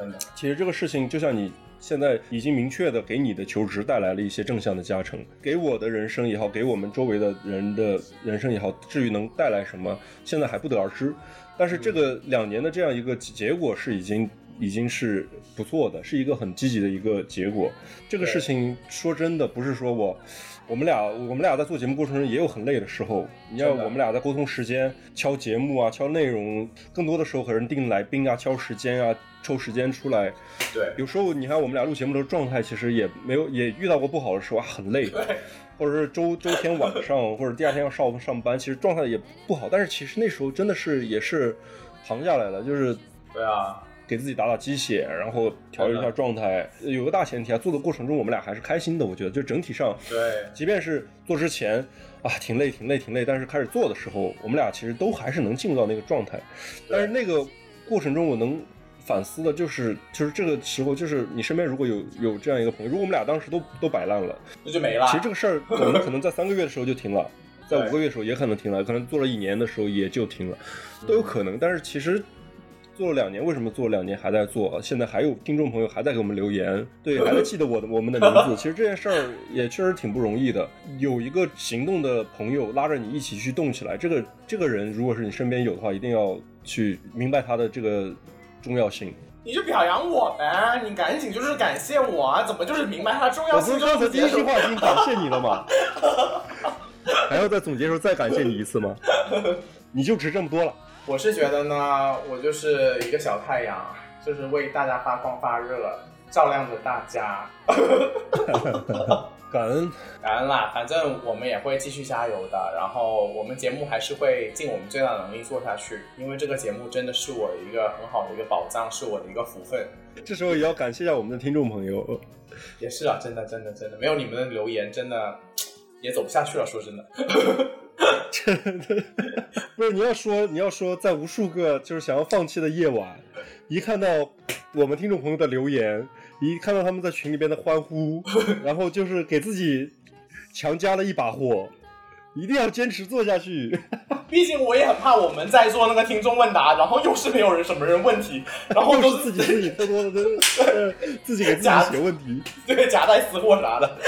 真的，其实这个事情就像你现在已经明确的给你的求职带来了一些正向的加成，给我的人生也好，给我们周围的人的人生也好，至于能带来什么，现在还不得而知。但是这个两年的这样一个结果是已经已经是不错的，是一个很积极的一个结果。这个事情说真的不是说我。我们俩，我们俩在做节目过程中也有很累的时候。你要我们俩在沟通时间、敲节目啊、敲内容，更多的时候和人定来宾啊、敲时间啊、抽时间出来。对，有时候你看我们俩录节目的状态，其实也没有也遇到过不好的时候啊，很累，或者是周周天晚上 或者第二天要上上班，其实状态也不好。但是其实那时候真的是也是扛下来了，就是对啊，给自己打打鸡血，然后调整一下状态。有个大前提啊，做的过程中我们俩还是开心的，我觉得就整体上，对，即便是做之前啊挺累挺累挺累，但是开始做的时候，我们俩其实都还是能进入到那个状态。但是那个过程中，我能反思的就是，就是这个时候，就是你身边如果有有这样一个朋友，如果我们俩当时都都摆烂了，那就没了。其实这个事儿我们可能在三个月的时候就停了，在五个月的时候也可能停了，可能做了一年的时候也就停了，都有可能。但是其实。做了两年，为什么做了两年还在做？现在还有听众朋友还在给我们留言，对，还在记得我的我们的名字。其实这件事儿也确实挺不容易的。有一个行动的朋友拉着你一起去动起来，这个这个人如果是你身边有的话，一定要去明白他的这个重要性。你就表扬我呗，你赶紧就是感谢我啊！怎么就是明白它重要性我不是刚才第一句话已经感谢你了吗？还要在总结的时候再感谢你一次吗？你就值这么多了。我是觉得呢，我就是一个小太阳，就是为大家发光发热，照亮着大家。感恩，感恩啦，反正我们也会继续加油的。然后我们节目还是会尽我们最大能力做下去，因为这个节目真的是我的一个很好的一个宝藏，是我的一个福分。这时候也要感谢一下我们的听众朋友。也是啊，真的真的真的，没有你们的留言，真的也走不下去了。说真的，不是你要说，你要说，在无数个就是想要放弃的夜晚，一看到我们听众朋友的留言，一看到他们在群里边的欢呼，然后就是给自己强加了一把火，一定要坚持做下去。毕竟我也很怕我们在做那个听众问答，然后又是没有人什么人问题，然后都都是自己自己偷偷的，呃自己给自己写问题。对夹带私货啥的。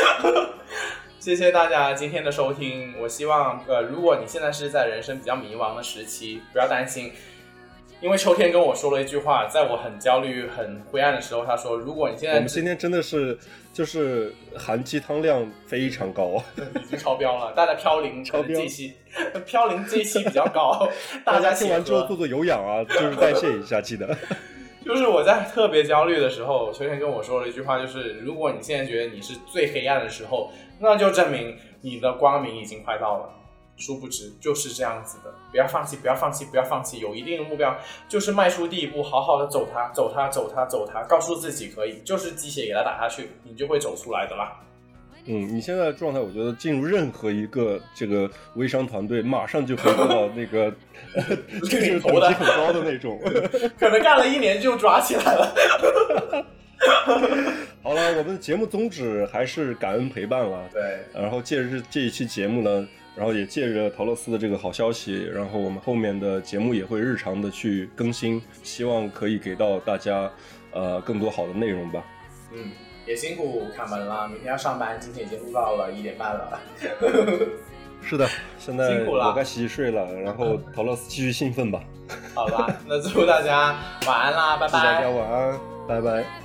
谢谢大家今天的收听，我希望呃，如果你现在是在人生比较迷茫的时期，不要担心，因为秋天跟我说了一句话，在我很焦虑、很灰暗的时候，他说：“如果你现在我们今天真的是就是含鸡汤量非常高，已经超标了，大家飘零超标这一期，飘零这一期比较高，大家听完之后做做有氧啊，就是代谢一下，记得。就是我在特别焦虑的时候，秋天跟我说了一句话，就是如果你现在觉得你是最黑暗的时候，那就证明你的光明已经快到了。殊不知就是这样子的，不要放弃，不要放弃，不要放弃，有一定的目标，就是迈出第一步，好好的走它，走它，走它，走它，告诉自己可以，就是鸡血给它打下去，你就会走出来的啦。嗯，你现在的状态，我觉得进入任何一个这个微商团队，马上就可以做到那个 就是等级很高的那种。可能干了一年就抓起来了。好了，我们的节目宗旨还是感恩陪伴了。对，然后借着这这一期节目呢，然后也借着陶乐斯的这个好消息，然后我们后面的节目也会日常的去更新，希望可以给到大家呃更多好的内容吧。嗯，也辛苦卡门了，明天要上班，今天已经录到了一点半了。是的，现在辛苦了我该洗洗睡了，然后陶乐斯继续兴奋吧。好吧，那祝大家晚安啦，拜祝大家。晚安，拜拜。